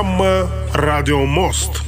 программа «Радио Мост».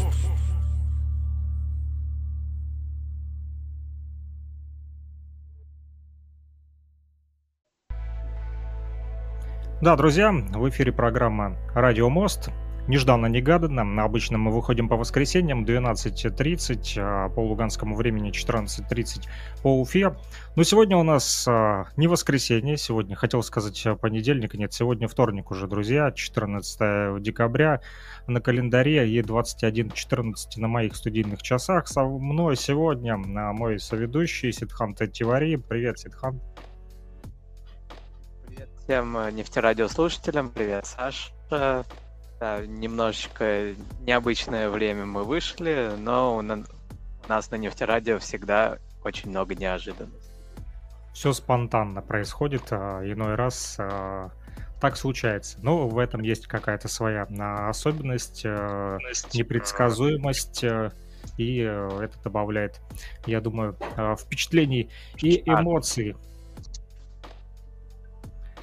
Да, друзья, в эфире программа «Радио Мост». Нежданно-негаданно. Обычно мы выходим по воскресеньям 12.30, а по луганскому времени 14.30 по Уфе. Но сегодня у нас а, не воскресенье, сегодня, хотел сказать а, понедельник, нет, сегодня вторник уже, друзья, 14 декабря на календаре и 21.14 на моих студийных часах. Со мной сегодня мой соведущий Сидхан Тивари. Привет, Сидхан. Привет всем нефтерадиослушателям, привет, Саш. Да, немножечко необычное время мы вышли, но у нас на нефтерадио всегда очень много неожиданностей. Все спонтанно происходит, а иной раз а, так случается. Но в этом есть какая-то своя а, особенность, непредсказуемость, и это добавляет, я думаю, впечатлений и эмоций.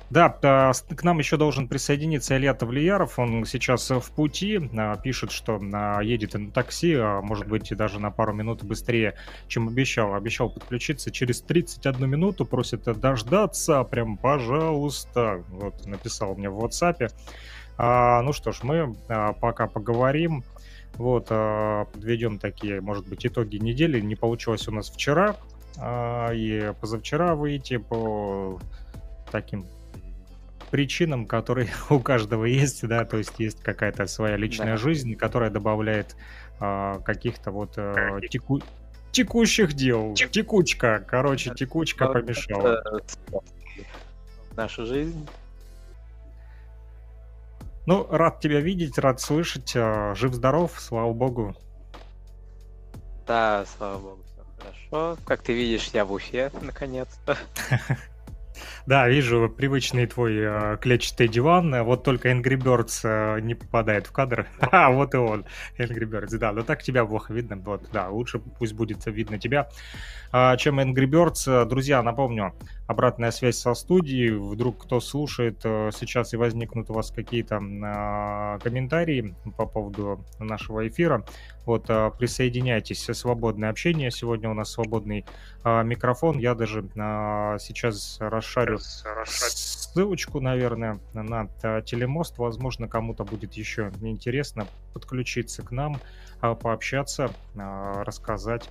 Да, к нам еще должен присоединиться Илья Тавлияров. Он сейчас в пути, а, пишет, что а, едет на такси, а, может быть, даже на пару минут быстрее, чем обещал. Обещал подключиться через 31 минуту, просит дождаться, прям, пожалуйста. Вот, написал мне в WhatsApp. Ну что ж, мы пока поговорим. Вот, подведем такие, может быть, итоги недели. Не получилось у нас вчера и позавчера выйти по таким причинам, которые у каждого есть, да, то есть есть какая-то своя личная да. жизнь, которая добавляет э, каких-то вот э, теку... текущих дел. Тек... Текучка, короче, текучка помешала. Наша жизнь. Ну, рад тебя видеть, рад слышать. А, жив-здоров, слава богу. Да, слава богу, все хорошо. Как ты видишь, я в Уфе, наконец-то. Да, вижу привычный твой э, клетчатый диван, вот только Angry Birds э, не попадает в кадр. А, вот и он, Angry Birds, да, но так тебя плохо видно, вот, да, лучше пусть будет видно тебя, э, чем Angry Birds. Друзья, напомню, обратная связь со студией, вдруг кто слушает э, сейчас и возникнут у вас какие-то э, комментарии по поводу нашего эфира, вот, э, присоединяйтесь, свободное общение, сегодня у нас свободный э, микрофон, я даже э, сейчас расшарю ссылочку, наверное, на телемост, возможно, кому-то будет еще интересно подключиться к нам, пообщаться, рассказать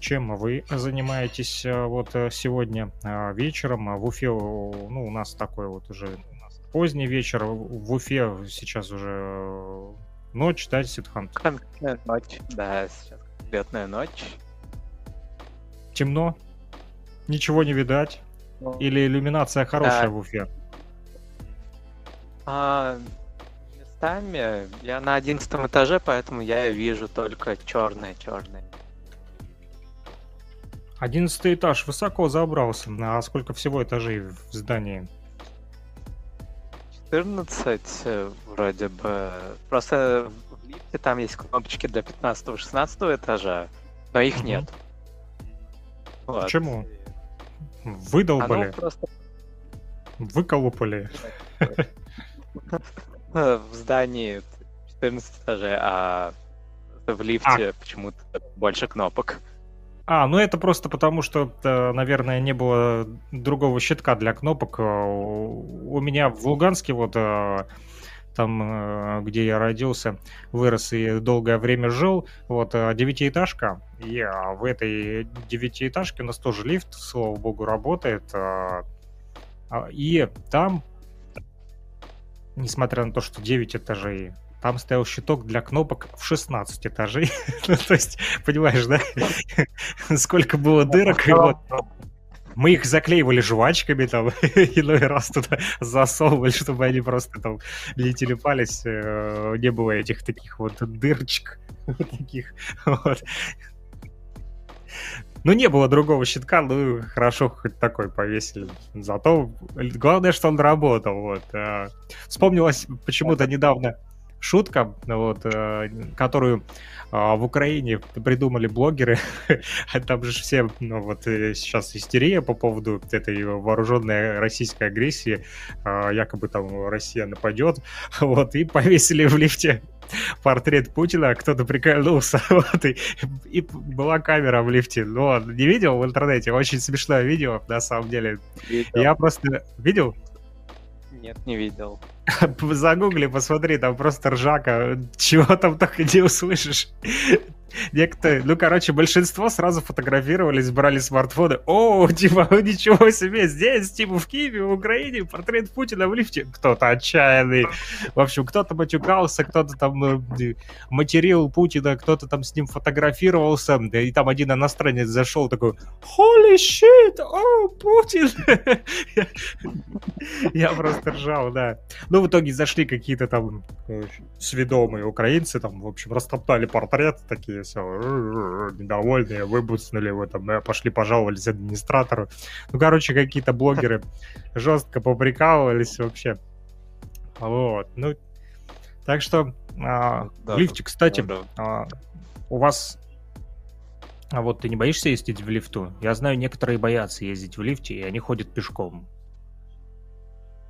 чем вы занимаетесь вот сегодня вечером. В Уфе, ну, у нас такой вот уже поздний вечер. В Уфе сейчас уже Ночь, да, Сидхан? Конкретная ночь, да, сейчас конкретная ночь. Темно? Ничего не видать? Ну, Или иллюминация хорошая да. в Уфе? А, местами я на одиннадцатом этаже, поэтому я вижу только черное-черное. Одиннадцатый этаж высоко забрался. А сколько всего этажей в здании? 14 э, вроде бы. Просто в лифте там есть кнопочки для 15-16 этажа, но их угу. нет. Вот. Почему? Выдолбали? просто... Выколупали? В здании 14 этажей, а в лифте а. почему-то больше кнопок. А, ну это просто потому, что, э, наверное, не было другого щитка для кнопок. Э, у меня в Луганске вот э, там, где я родился, вырос и долгое время жил, вот, девятиэтажка, и в этой девятиэтажке у нас тоже лифт, слава богу, работает, а, и там, несмотря на то, что 9 этажей, там стоял щиток для кнопок в 16 этажей. ну, то есть, понимаешь, да? Сколько было дырок, и вот мы их заклеивали жвачками там, иной раз туда засовывали, чтобы они просто там не телепались, э, не было этих таких вот дырочек таких, вот. Ну, не было другого щитка, ну, хорошо, хоть такой повесили. Зато главное, что он работал, вот. А, вспомнилось почему-то недавно шутка, вот, э, которую а, в Украине придумали блогеры. Там же все, ну вот э, сейчас истерия по поводу этой вооруженной российской агрессии. Якобы там Россия нападет. Вот, и повесили в лифте портрет Путина, кто-то прикольнулся, вот, и, и была камера в лифте. Ну, не видел в интернете? Очень смешное видео, на самом деле. Видел. Я просто... Видел? Нет, не видел. Загугли, посмотри, там просто ржака. Чего там только не услышишь. Некоторые, ну, короче, большинство сразу фотографировались, брали смартфоны. О, типа, ничего себе, здесь, типа, в Киеве, в Украине, портрет Путина в лифте. Кто-то отчаянный. В общем, кто-то матюкался, кто-то там э, материл Путина, кто-то там с ним фотографировался. И там один иностранец зашел такой, holy shit, о, Путин. Я просто ржал, да. Ну, в итоге зашли какие-то там сведомые украинцы, там, в общем, растоптали портрет, такие все недовольные, выбуснули его, там, э, пошли пожаловались администратору. Ну, короче, какие-то блогеры жестко поприкалывались вообще. Вот, ну, так что а, да, в лифте, кстати, да, да. А, у вас а вот ты не боишься ездить в лифту? Я знаю, некоторые боятся ездить в лифте, и они ходят пешком.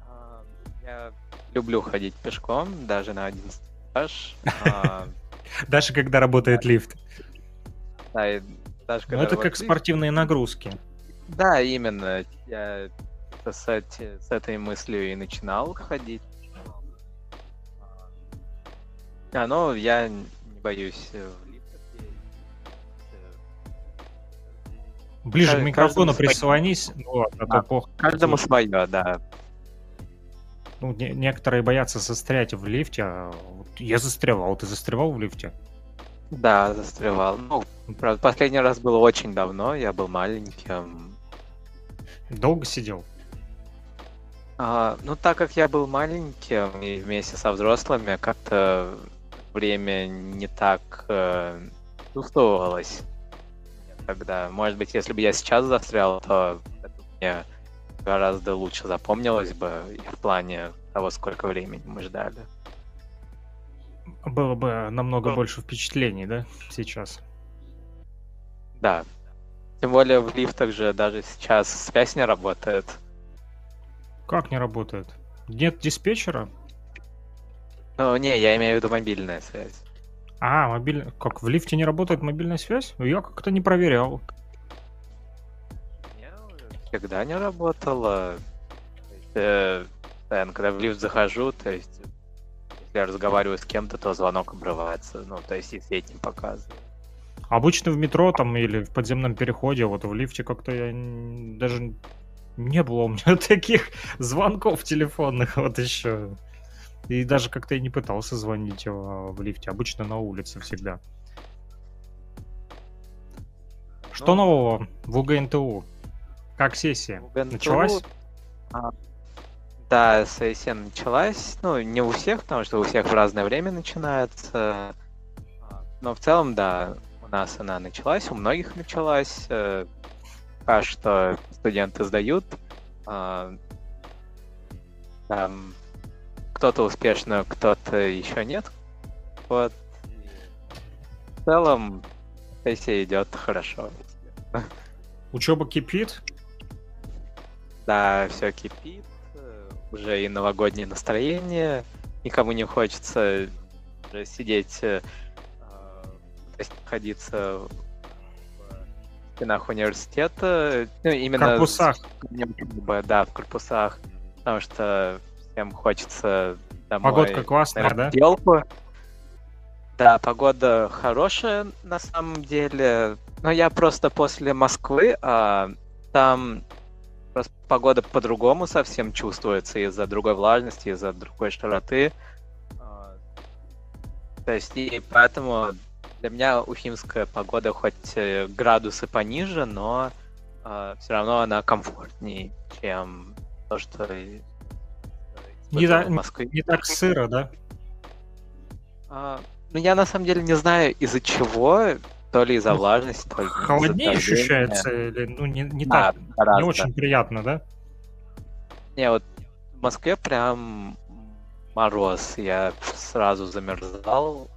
А, я люблю ходить пешком, даже на один этаж. Даже когда работает лифт. Да, и даже когда это как спортивные нагрузки. Да, именно. Я с, с этой мыслью и начинал ходить. А, ну, я не боюсь в лифтах. Ближе к микрофону прислонись. Ну, а то плохо. Каждому свое, да. Ну, не, некоторые боятся застрять в лифте. Я застревал. Ты застревал в лифте? Да, застревал. Ну, правда, последний раз было очень давно, я был маленьким. Долго сидел? А, ну, так как я был маленьким и вместе со взрослыми, как-то время не так э, чувствовалось тогда. Может быть, если бы я сейчас застрял, то это мне гораздо лучше запомнилось бы в плане того, сколько времени мы ждали. Было бы намного больше впечатлений, да, сейчас? Да. Тем более в лифтах же даже сейчас связь не работает. Как не работает? Нет диспетчера? Ну, не, я имею в виду мобильная связь. А, мобильная... Как, в лифте не работает мобильная связь? Я как-то не проверял. Всегда не работала. Э, когда в лифт захожу, то есть если я разговариваю с кем-то, то звонок обрывается. Ну, то есть и свет не показывает. Обычно в метро там или в подземном переходе, вот в лифте как-то я даже не было у меня таких звонков телефонных вот еще. И даже как-то я не пытался звонить в лифте. Обычно на улице всегда. Что ну, нового в УГНТУ? Как сессия? УГНТУ... Началась? А, да, сессия началась. Ну, не у всех, потому что у всех в разное время начинается. Но в целом, да, у нас она началась, у многих началась. Пока что студенты сдают. А, там кто-то успешно, кто-то еще нет. Вот. В целом, сессия идет хорошо. Учеба кипит? Да, все кипит уже и новогоднее настроение, никому не хочется сидеть, э, находиться в стенах университета, ну, именно... В корпусах. Да, в корпусах, потому что всем хочется домой. Погодка классная, да? Делку. Да, погода хорошая на самом деле. Но я просто после Москвы, а там погода по-другому совсем чувствуется из-за другой влажности, из-за другой широты. А, то есть, и поэтому для меня ухимская погода хоть э, градусы пониже, но э, все равно она комфортнее, чем то, что не, да, в Москве. не так сыро, да? А, ну, я на самом деле не знаю, из-за чего то ли из-за ну, влажности, то ли Холоднее ощущается, или ну не, не да, так, гораздо. не очень приятно, да? Не, вот в Москве прям мороз, я сразу замерзал.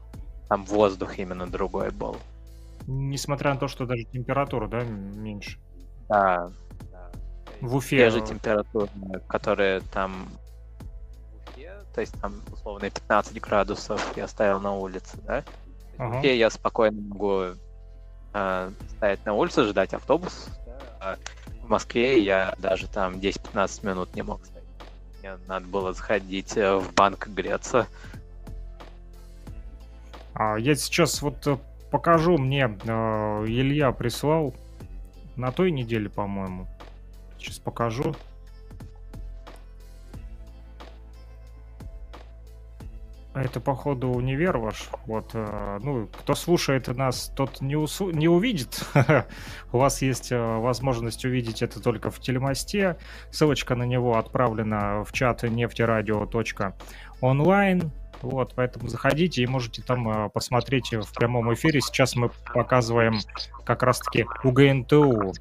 Там воздух именно другой был. Несмотря на то, что даже температура, да, меньше. Да. да. В Уфе. Те же температуры, которые там в Уфе, то есть там условно 15 градусов я стоял на улице, да? Ага. В Уфе я спокойно могу э, стоять на улице, ждать автобус. а в Москве я даже там 10-15 минут не мог стоять. Мне надо было сходить э, в банк греться. А я сейчас вот э, покажу мне, э, Илья прислал на той неделе, по-моему. Сейчас покажу. Это, походу, универ ваш. Вот, э, ну, кто слушает нас, тот не, усу- не увидит. У вас есть э, возможность увидеть это только в телемосте. Ссылочка на него отправлена в чат нефтерадио.онлайн. Вот, поэтому заходите и можете там э, посмотреть в прямом эфире. Сейчас мы показываем как раз-таки УГНТУ.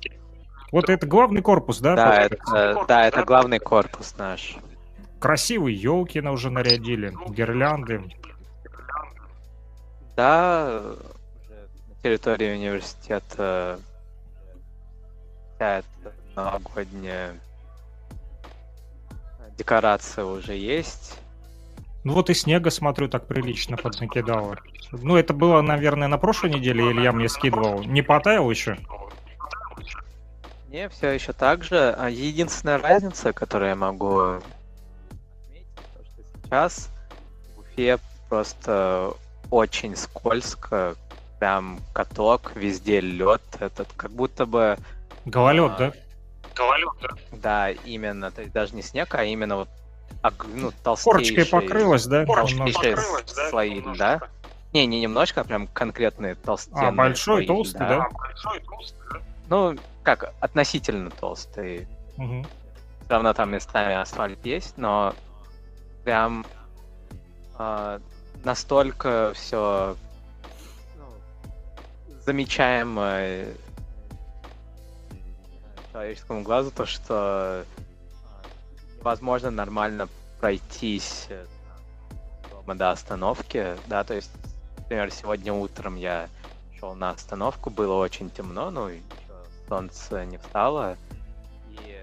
Вот это главный корпус, да? Да, это, да, это главный корпус наш. Красивые елки на уже нарядили, гирлянды. Да, уже на территории университета вся эта новогодняя декорация уже есть. Ну вот и снега, смотрю, так прилично поднакидало. Ну это было, наверное, на прошлой неделе, Илья мне скидывал. Не потаял еще? Не, все еще так же. А Единственная разница, которую я могу сейчас в Уфе просто очень скользко, прям каток, везде лед, этот как будто бы Гололед, А, да? Да, именно, то есть даже не снег, а именно вот ог- ну, толстейшие... Корочкой покрылось, да? толстейшие Немножко? слои льда. Не, не немножко, а прям конкретные толстенные А, большой, слои толстый, льда. да? Ну, как, относительно толстый. Все равно там местами асфальт есть, но прям а, настолько все замечаемо э, человеческому глазу, то что а, невозможно нормально пройтись э, дома до остановки, да, то есть, например, сегодня утром я шел на остановку, было очень темно, ну, солнце не встало, и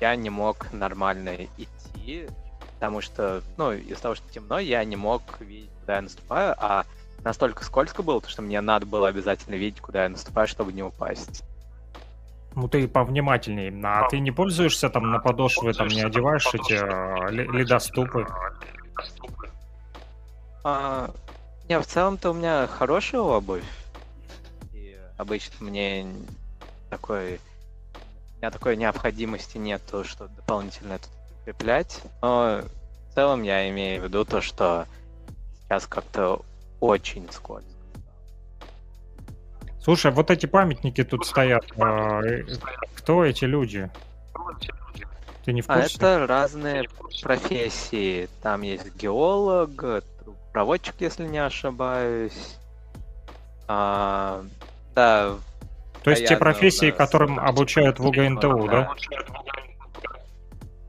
я не мог нормально идти, потому что, ну, из-за того, что темно, я не мог видеть, куда я наступаю, а настолько скользко было, что мне надо было обязательно видеть, куда я наступаю, чтобы не упасть. Ну ты повнимательней. А ты не пользуешься там на подошвы, там не одеваешь эти э, ле- ледоступы? А, не, в целом-то у меня хорошая обувь. И обычно мне такой... У меня такой необходимости нету, что дополнительно это прикреплять. Но в целом я имею в виду то, что сейчас как-то очень скользко. Слушай, вот эти памятники тут стоят. а, э, Кто эти люди? Ты не в А курсе? это разные профессии. Там есть геолог, проводчик, если не ошибаюсь. А, да, То есть те профессии, которым обучают в УГНТУ, да?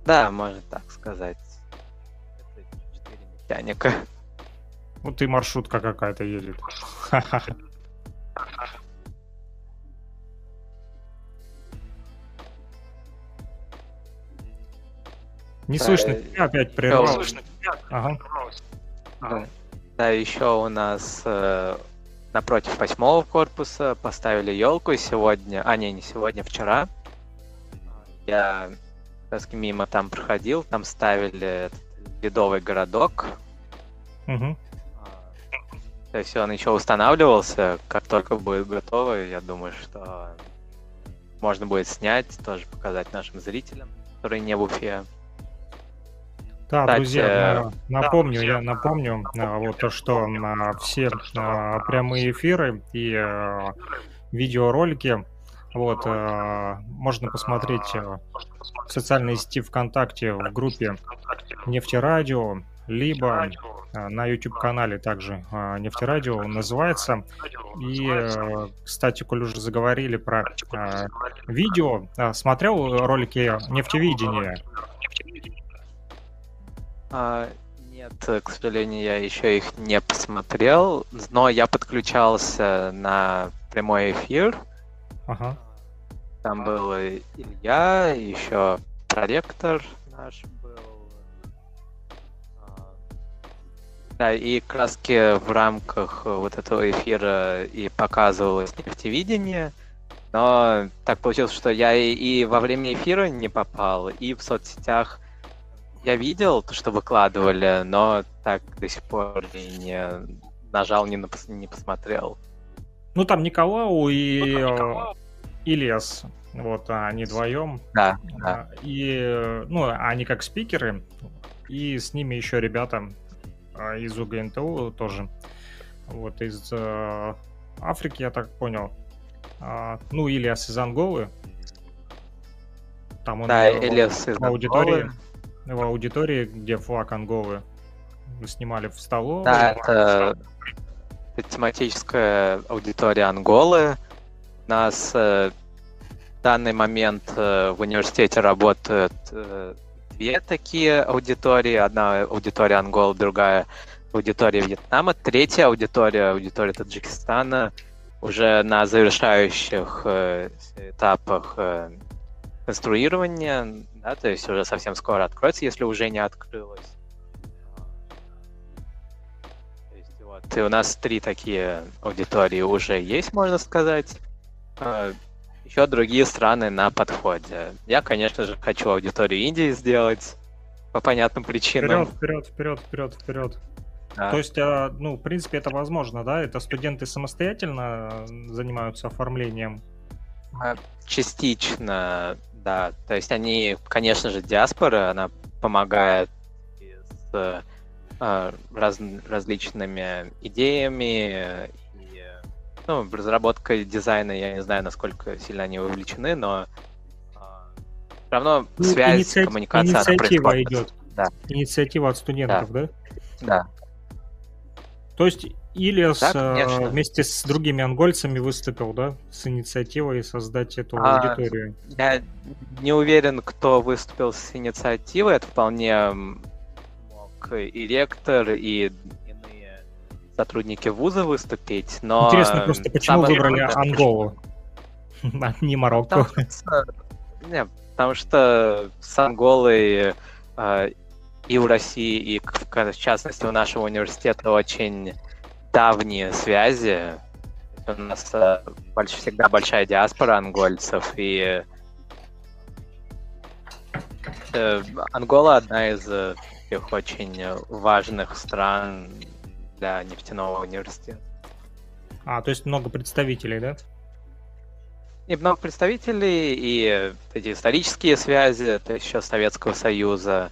Да, можно так сказать. Это четыре механика. Вот и маршрутка какая-то едет. Не Да, слышно тебя, опять прервал. слышно Ага. Да. Да, еще у нас э, напротив восьмого корпуса поставили елку сегодня. А, не, не сегодня, вчера. Я раз мимо там проходил, там ставили ледовый городок. Мгм. То есть он еще устанавливался, как только будет готово, я думаю, что можно будет снять, тоже показать нашим зрителям, которые не в Уфе. Да, Кстати, друзья, на- напомню, я напомню, а, вот то, что на все а, прямые эфиры и видеоролики, вот, а, можно посмотреть а, в социальной сети ВКонтакте в группе Нефтерадио, либо а, на YouTube-канале также Нефтерадио он называется. И, э, кстати, коль уже заговорили про видео, смотрел ролики нефтевидения? А, Нет, к сожалению, я еще их не посмотрел, но я подключался на прямой эфир. Ага. Там был Илья, еще проректор наш был. А, да, и краски в рамках вот этого эфира и показывалось нефтевидение. Но так получилось, что я и, и во время эфира не попал, и в соцсетях я видел то, что выкладывали, но так до сих пор и не нажал, не, напос- не посмотрел. Ну, там Николау и ну, Николау. Ильяс. Вот, а они вдвоем. Да, да. И, ну, они как спикеры, и с ними еще ребята а, из УГНТУ тоже. Вот, из э, Африки, я так понял. А, ну, Ильяс из Анголы. Там он да, Ильяс из аудитории, Анголы. В аудитории, где флаг Анголы снимали в столовой. Да, это, это тематическая аудитория Анголы. Нас э, в данный момент э, в университете работают э, две такие аудитории. Одна аудитория Анголы, другая аудитория Вьетнама. Третья аудитория, аудитория Таджикистана — уже на завершающих э, этапах э, конструирования, да, то есть уже совсем скоро откроется, если уже не открылось. То есть, вот, и у нас три такие аудитории уже есть, можно сказать. Э, еще другие страны на подходе. Я, конечно же, хочу аудиторию Индии сделать по понятным причинам. Вперед, вперед, вперед, вперед, вперед. Да. То есть, а, ну, в принципе, это возможно, да? Это студенты самостоятельно занимаются оформлением? А, частично, да. То есть они, конечно же, диаспора, она помогает с а, раз, различными идеями ну, разработкой дизайна, я не знаю, насколько сильно они вовлечены, но все равно ну, связь, иници... коммуникация инициатива она идет. Да. Инициатива от студентов, да? Да. да. То есть Ильяс да, вместе с другими ангольцами выступил, да, с инициативой создать эту а, аудиторию? Я не уверен, кто выступил с инициативой. Это вполне мог и ректор, и сотрудники вуза выступить, но... Интересно просто, почему выбрали Анголу, а не Марокко? Не, потому что с Анголой а, и у России, и в частности у нашего университета очень давние связи. У нас э, больш, всегда большая диаспора ангольцев, и э, Ангола одна из э, таких очень важных стран для нефтяного университета. А, то есть много представителей, да? И много представителей, и эти исторические связи, это еще Советского Союза,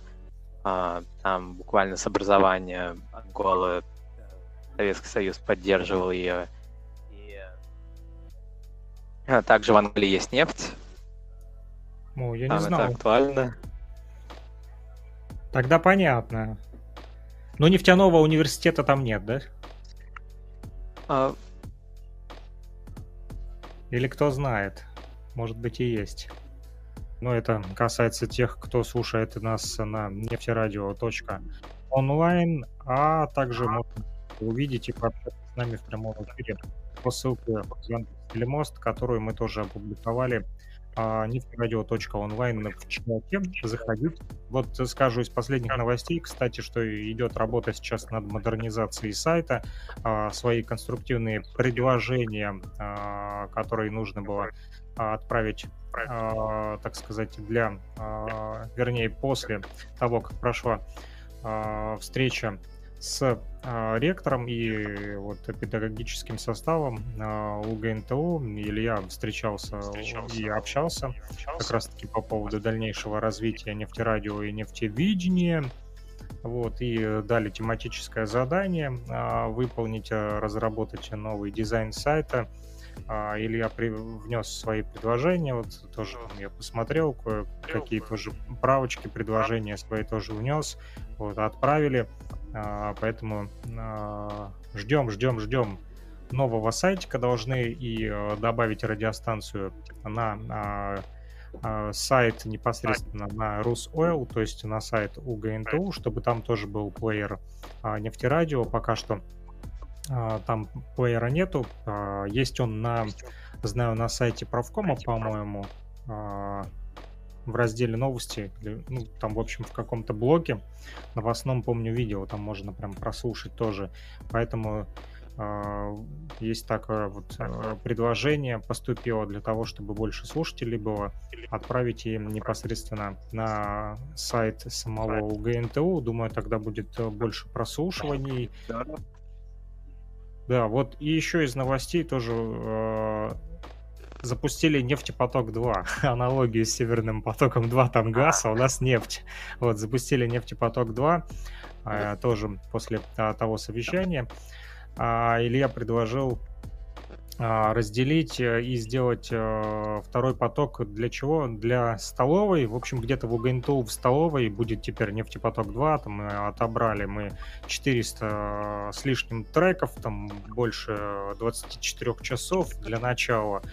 а, там буквально с образования Анголы Советский Союз поддерживал ее. И а, также в Англии есть нефть. Ну, я не знал. это актуально. Тогда понятно. Но нефтяного университета там нет, да? А... Или кто знает? Может быть и есть. Но это касается тех, кто слушает нас на нефтерадио.онлайн, а также можно увидеть и пообщаться с нами в прямом эфире по ссылке в Телемост, которую мы тоже опубликовали а, нефтерадио.онлайн в чате. Заходить. Вот скажу из последних новостей, кстати, что идет работа сейчас над модернизацией сайта. А, свои конструктивные предложения, а, которые нужно было отправить э, так сказать, для, вернее, после того, как прошла встреча с э, ректором и вот педагогическим составом э, УГНТУ. Илья встречался, встречался. и общался, общался. как раз-таки по поводу дальнейшего развития нефтерадио и нефтевидения. Вот, и дали тематическое задание э, выполнить, разработать новый дизайн сайта – а, Илья при... внес свои предложения, вот тоже я посмотрел, какие тоже правочки, предложения свои тоже внес, вот, отправили, а, поэтому ждем, ждем, ждем нового сайтика, должны и э, добавить радиостанцию на э, сайт непосредственно на Русойл, то есть на сайт УГНТУ, чтобы там тоже был плеер нефтерадио. Пока что там плеера нету. Есть он на, знаю, на сайте правкома, по-моему, в разделе новости, ну, там, в общем, в каком-то блоке новостном, помню, видео, там можно прям прослушать тоже. Поэтому э, есть такое вот э, предложение поступило для того, чтобы больше слушателей было, отправить им непосредственно на сайт самого УГНТУ. Думаю, тогда будет э, больше прослушиваний. Да, вот и еще из новостей тоже э, запустили нефтепоток-2, аналогию с Северным потоком 2, там газ, а у нас нефть. Вот, запустили нефтепоток-2, э, тоже после а, того совещания. А, Илья предложил а, разделить э, и сделать а, второй поток для чего? Для столовой. В общем, где-то в УГНТУ в столовой будет теперь нефтепоток 2. Там мы отобрали мы 400 с лишним треков, там больше 24 часов для начала.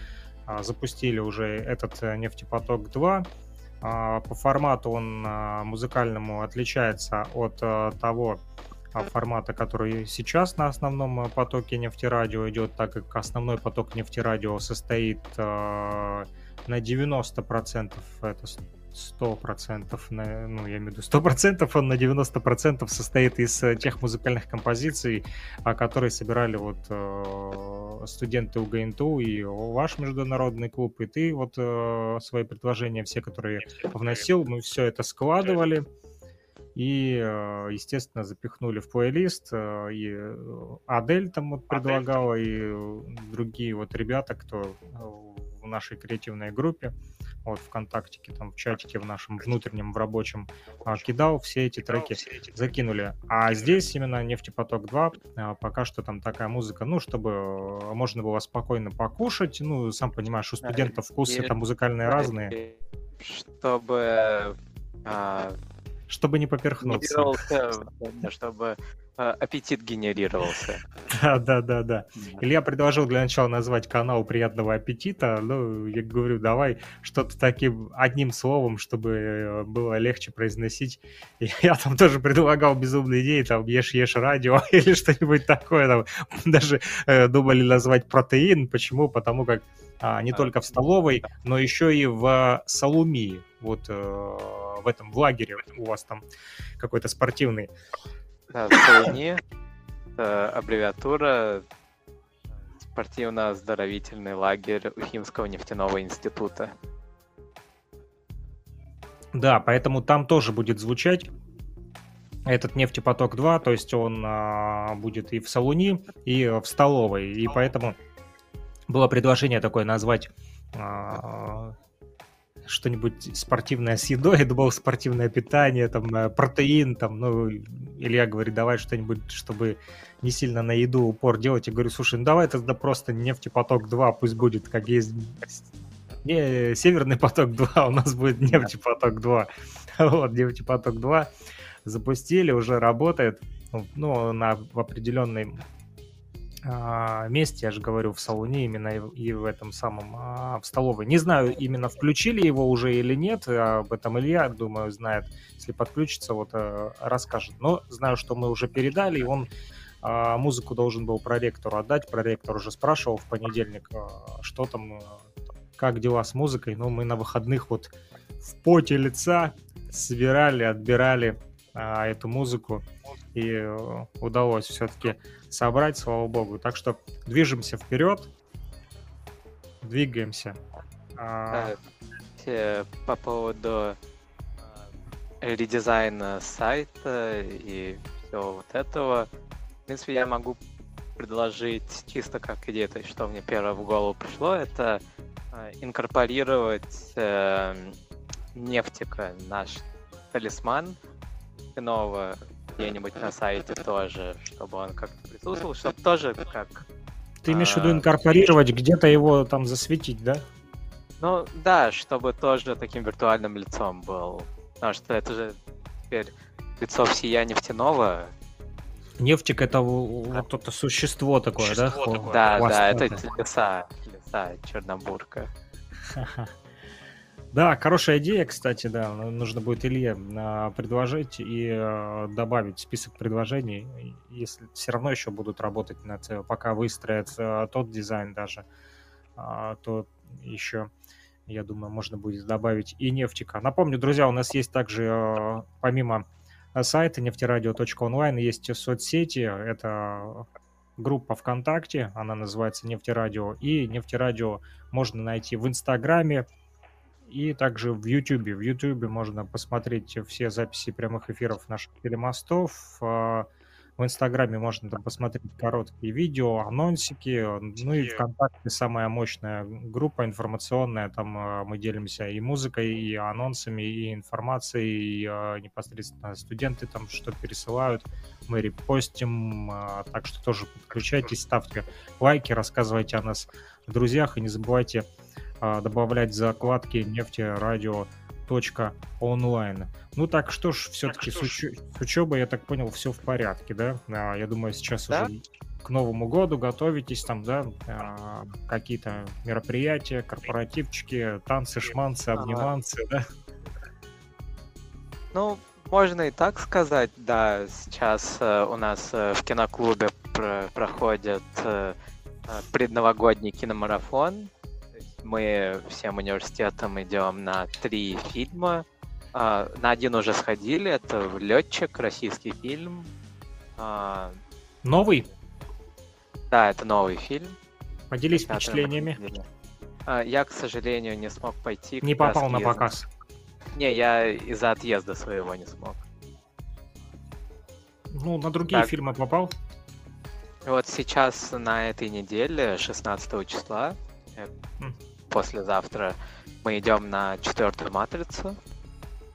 А, запустили уже этот э, нефтепоток 2. А, по формату он а, музыкальному отличается от э, того формата, который сейчас на основном потоке нефтерадио идет, так как основной поток нефтерадио состоит на 90% это сто процентов, ну, я имею в виду сто процентов, он на 90 процентов состоит из э, тех музыкальных композиций, которые собирали вот э, студенты УГНТУ и ваш международный клуб, и ты вот э, свои предложения, все, которые вносил, мы все это складывали, и, естественно, запихнули в плейлист, и Адель там вот предлагала, и другие вот ребята, кто в нашей креативной группе, вот ВКонтактике, там в чатике в нашем внутреннем, в рабочем, а, кидал, все эти треки закинули. А здесь именно «Нефтепоток 2», а, пока что там такая музыка, ну, чтобы э, можно было спокойно покушать, ну, сам понимаешь, у студентов вкусы там музыкальные разные. Чтобы а, чтобы не поперхнуться. чтобы а, аппетит генерировался. Да, да, да, да. Илья предложил для начала назвать канал «Приятного аппетита». Ну, я говорю, давай что-то таким одним словом, чтобы э, было легче произносить. Я там тоже предлагал безумные идеи, там «Ешь-ешь радио» или что-нибудь такое. Там, даже э, думали назвать «Протеин». Почему? Потому как а, не а, только в столовой, но еще и в Салумии. Вот э, в этом в лагере у вас там какой-то спортивный. Да, СОНИ, аббревиатура спортивно-оздоровительный лагерь Уфимского нефтяного института. Да, поэтому там тоже будет звучать этот нефтепоток 2, то есть он а, будет и в Салуни, и в столовой. И поэтому было предложение такое назвать а, что-нибудь спортивное с едой, думал, спортивное питание, там, э, протеин, там, ну, Илья говорит, давай что-нибудь, чтобы не сильно на еду упор делать. Я говорю, слушай, ну давай тогда просто нефтепоток 2 пусть будет, как есть не Северный поток 2, у нас будет нефтепоток 2. Вот, нефтепоток 2 запустили, уже работает, ну, на в определенной месте, я же говорю, в салоне именно и в этом самом, а, в столовой. Не знаю, именно включили его уже или нет, об этом Илья, думаю, знает. Если подключится, вот э, расскажет. Но знаю, что мы уже передали, и он а, музыку должен был проректору отдать. Проректор уже спрашивал в понедельник, что там, э, как дела с музыкой. Но мы на выходных вот в поте лица собирали, отбирали эту музыку и э, удалось все-таки собрать, слава богу. Так что движемся вперед, двигаемся. А... По поводу э, редизайна сайта и всего вот этого, в принципе, я могу предложить чисто как идею, то есть что мне первое в голову пришло, это э, инкорпорировать э, нефтика, наш талисман иного где-нибудь на сайте тоже, чтобы он как-то присутствовал, чтобы тоже как... Ты имеешь в виду а, инкорпорировать, где-то его там засветить, да? Ну да, чтобы тоже таким виртуальным лицом был. Потому что это же теперь лицо всея нефтяного. Нефтик это вот это существо такое, существо да? Такое. Да, да, это леса, леса Чернобурка. Да, хорошая идея, кстати, да. Ну, нужно будет Илье а, предложить и а, добавить список предложений. Если все равно еще будут работать над, пока выстроится тот дизайн даже, а, то еще, я думаю, можно будет добавить и нефтика. Напомню, друзья, у нас есть также, помимо сайта нефтерадио.онлайн, есть соцсети. Это группа ВКонтакте, она называется Нефтерадио, и Нефтерадио можно найти в Инстаграме, и также в YouTube. В YouTube можно посмотреть все записи прямых эфиров наших телемостов. А, в Инстаграме можно там посмотреть короткие видео, анонсики. Ну и ВКонтакте самая мощная группа информационная. Там а, мы делимся и музыкой, и анонсами, и информацией. И а, непосредственно студенты там что пересылают. Мы репостим. Так что тоже подключайтесь, ставьте лайки, рассказывайте о нас в друзьях. И не забывайте добавлять закладки нефтерадио онлайн. Ну так что ж, все-таки с, уч... с учебой, я так понял, все в порядке, да? А, я думаю, сейчас да? уже к Новому году готовитесь там, да, а, какие-то мероприятия, корпоративчики, танцы, шманцы, обниманцы, да? Ну, можно и так сказать, да. Сейчас э, у нас э, в киноклубе про проходит э предновогодний киномарафон мы всем университетом идем на три фильма. А, на один уже сходили, это «Летчик», российский фильм. А, новый? Да, это новый фильм. Поделись впечатлениями. А, я, к сожалению, не смог пойти. Не попал на показ? Не, я из-за отъезда своего не смог. Ну, на другие так. фильмы попал? Вот сейчас на этой неделе, 16 числа, mm послезавтра мы идем на четвертую матрицу.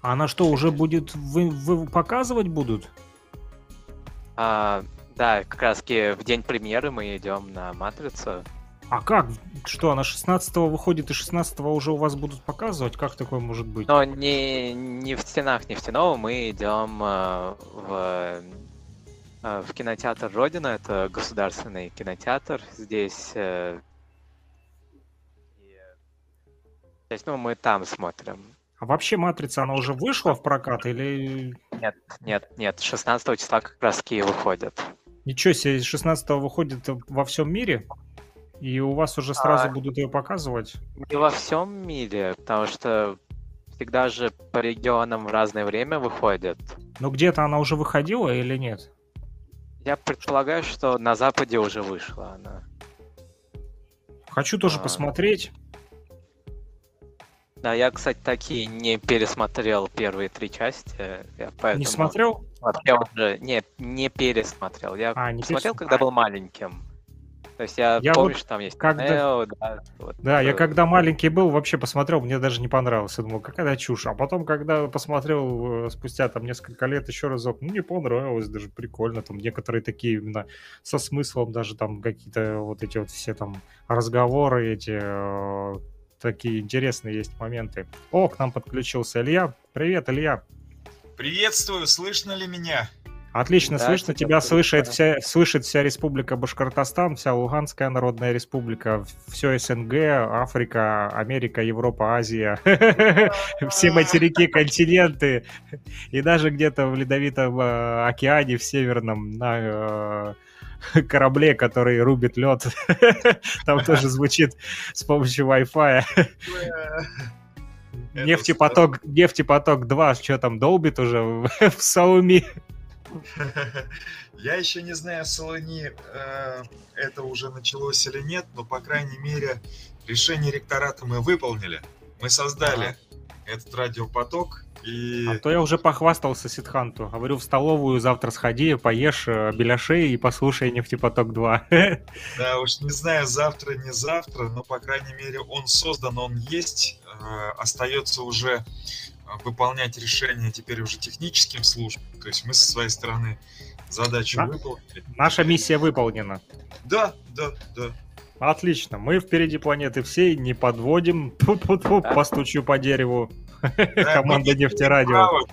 А она что, уже будет вы, вы показывать будут? А, да, как раз в день премьеры мы идем на матрицу. А как? Что, она 16-го выходит и 16-го уже у вас будут показывать? Как такое может быть? Но не, не в стенах нефтяного, мы идем э, в, э, в кинотеатр Родина, это государственный кинотеатр. Здесь э, То есть, ну, мы там смотрим. А вообще «Матрица», она уже вышла в прокат или... Нет, нет, нет, 16 числа как раз Ки выходит. Ничего себе, 16 выходит во всем мире? И у вас уже сразу а... будут ее показывать? Не во всем мире, потому что всегда же по регионам в разное время выходит. Но где-то она уже выходила или нет? Я предполагаю, что на Западе уже вышла она. Хочу тоже а... посмотреть. Да, я, кстати, таки не пересмотрел первые три части. Я поэтому... Не смотрел? Вообще уже не, не пересмотрел. Я а, не смотрел, перес... когда был маленьким. То есть я, я помню, вот что там есть когда... Neo, да. Вот, да, я когда маленький был, вообще посмотрел, мне даже не понравилось. Я думал, какая чушь. А потом, когда посмотрел э, спустя там несколько лет еще разок, ну, мне понравилось, даже прикольно. Там некоторые такие именно со смыслом, даже там какие-то вот эти вот все там разговоры эти э, такие интересные есть моменты. О, к нам подключился Илья. Привет, Илья. Приветствую, слышно ли меня? Отлично, да, слышно. Тебя слышит вся, слышит вся республика Башкортостан, вся Луганская народная республика, все СНГ, Африка, Америка, Европа, Азия, все материки, континенты, и даже где-то в Ледовитом э, океане, в Северном, на э, корабле, который рубит лед. Там тоже звучит с помощью Wi-Fi. Нефтепоток, нефтепоток 2, что там долбит уже в Сауми? Я еще не знаю, в Солони э, это уже началось или нет, но, по крайней мере, решение ректората мы выполнили. Мы создали этот радиопоток, и... А то я уже похвастался Ситханту. Говорю, в столовую завтра сходи, поешь э, беляшей и послушай «Нефтепоток 2». Да, уж не знаю, завтра, не завтра, но, по крайней мере, он создан, он есть. Э, остается уже э, выполнять решение теперь уже техническим службам. То есть мы со своей стороны задачу а? выполнили. Наша миссия выполнена. Да, да, да. Отлично. Мы впереди планеты всей не подводим. Постучу по дереву. Команда нефтерадио.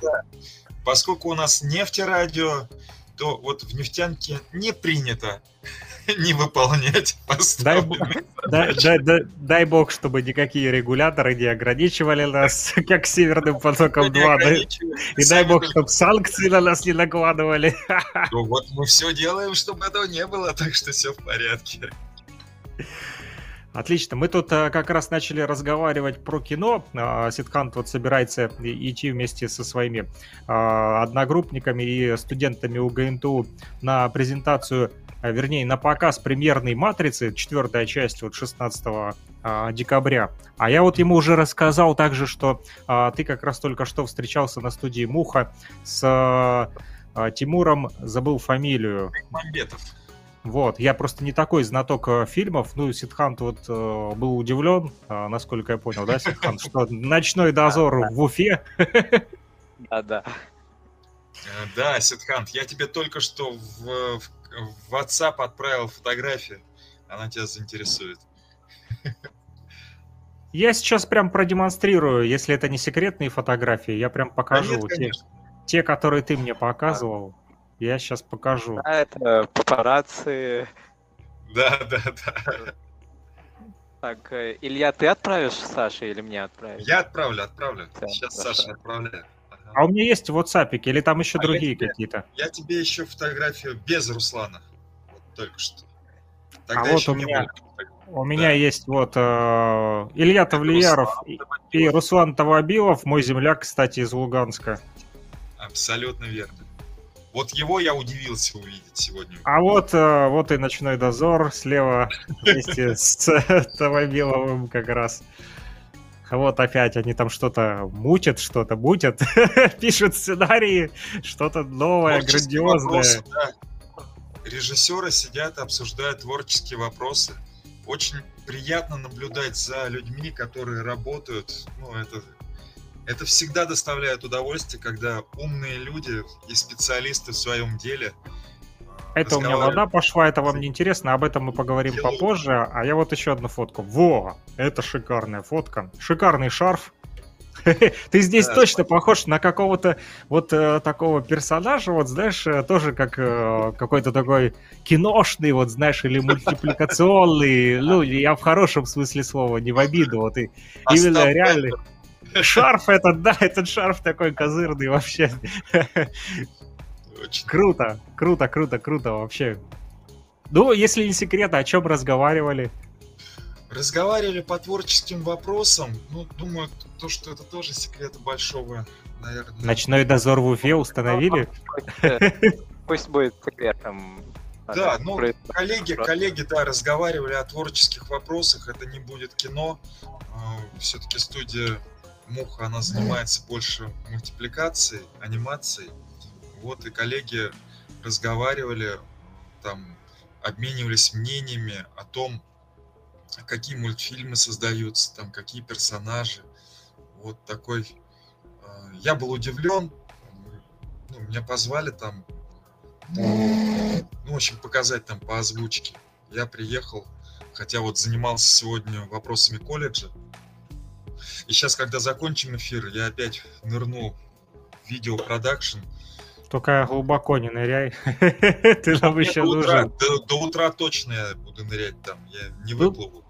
Поскольку у нас нефтерадио, то вот в нефтянке не принято не выполнять Дай, поставленные б- дай, дай- дай- бог, чтобы никакие регуляторы не ограничивали нас, как Северным потоком 2. не да? ограничивают. И дай бог, чтобы санкции на нас не накладывали. Ну вот мы все делаем, чтобы этого не было, так что все в порядке. Отлично, мы тут э, как раз начали разговаривать про кино. А, вот собирается идти вместе со своими а, одногруппниками и студентами УГНТУ на презентацию, а, вернее, на показ премьерной «Матрицы», четвертая часть, вот 16 а, декабря. А я вот ему уже рассказал также, что ты как раз только что встречался на студии «Муха» с Тимуром, забыл фамилию, Мамбетов. Вот, я просто не такой знаток э, фильмов. Ну, Сидхант вот э, был удивлен, э, насколько я понял, да, Сидхант, что «Ночной дозор» в Уфе. Да-да. Э, Да, Сидхант, я тебе только что в, в- в WhatsApp отправил фотографию. Она тебя заинтересует. Я сейчас прям продемонстрирую, если это не секретные фотографии, я прям покажу. нет, те, те, которые ты мне показывал, я сейчас покажу. Да, это папарацци. Да, да, да. Так, э, Илья, ты отправишь Саше или мне отправить? Я отправлю, отправлю. Да, Сейчас хорошо. Саша отправляю. Ага. А у меня есть в WhatsApp или там еще А другие тебе- какие-то? Я тебе еще фотографию без Руслана. Вот только что. А вот еще у не меня- было. У меня есть вот э, Илья Тавлияров и, и Руслан Тавабилов, мой земляк, кстати, из Луганска. Абсолютно верно. Вот его я удивился увидеть сегодня. А вот, э, вот и ночной дозор слева вместе с Тавабиловым как раз. Вот опять они там что-то мутят, что-то мутят, пишут сценарии, что-то новое, Творческие грандиозное. вопросы, да. Режиссеры сидят, обсуждают творческие вопросы. Очень приятно наблюдать за людьми, которые работают. Ну, это, это всегда доставляет удовольствие, когда умные люди и специалисты в своем деле. э, Это у меня вода пошла, это вам не интересно, об этом мы поговорим Делаю. попозже. А я вот еще одну фотку. Во, это шикарная фотка. Шикарный шарф. Ты здесь Да, точно похож на какого-то вот э, такого персонажа, вот знаешь, э, тоже как э, какой-то такой киношный, вот знаешь, или мультипликационный. Ну, я в хорошем смысле слова, не в обиду. Вот и именно реальный. Шарф этот, да, этот шарф такой козырный вообще. очень Круто, круто, круто, круто вообще. Ну, если не секрет, о чем разговаривали? Разговаривали по творческим вопросам. Ну, думаю, то, что это тоже секрет большого, наверное. Ночной дозор в Уфе установили? Пусть, будет секретом. Да, ну, коллеги, коллеги, да, разговаривали о творческих вопросах. Это не будет кино. Все-таки студия Муха, она занимается больше мультипликацией, анимацией. Вот и коллеги разговаривали, там обменивались мнениями о том, какие мультфильмы создаются, там какие персонажи. Вот такой. э, Я был удивлен. Ну, меня позвали там по, ну, в общем, показать там по озвучке. Я приехал, хотя вот занимался сегодня вопросами колледжа. И сейчас, когда закончим эфир, я опять нырну в видеопродакшн. Только глубоко не ныряй. Ты нам еще нужен. до, утра точно я буду нырять там, я не Ну, выплыву.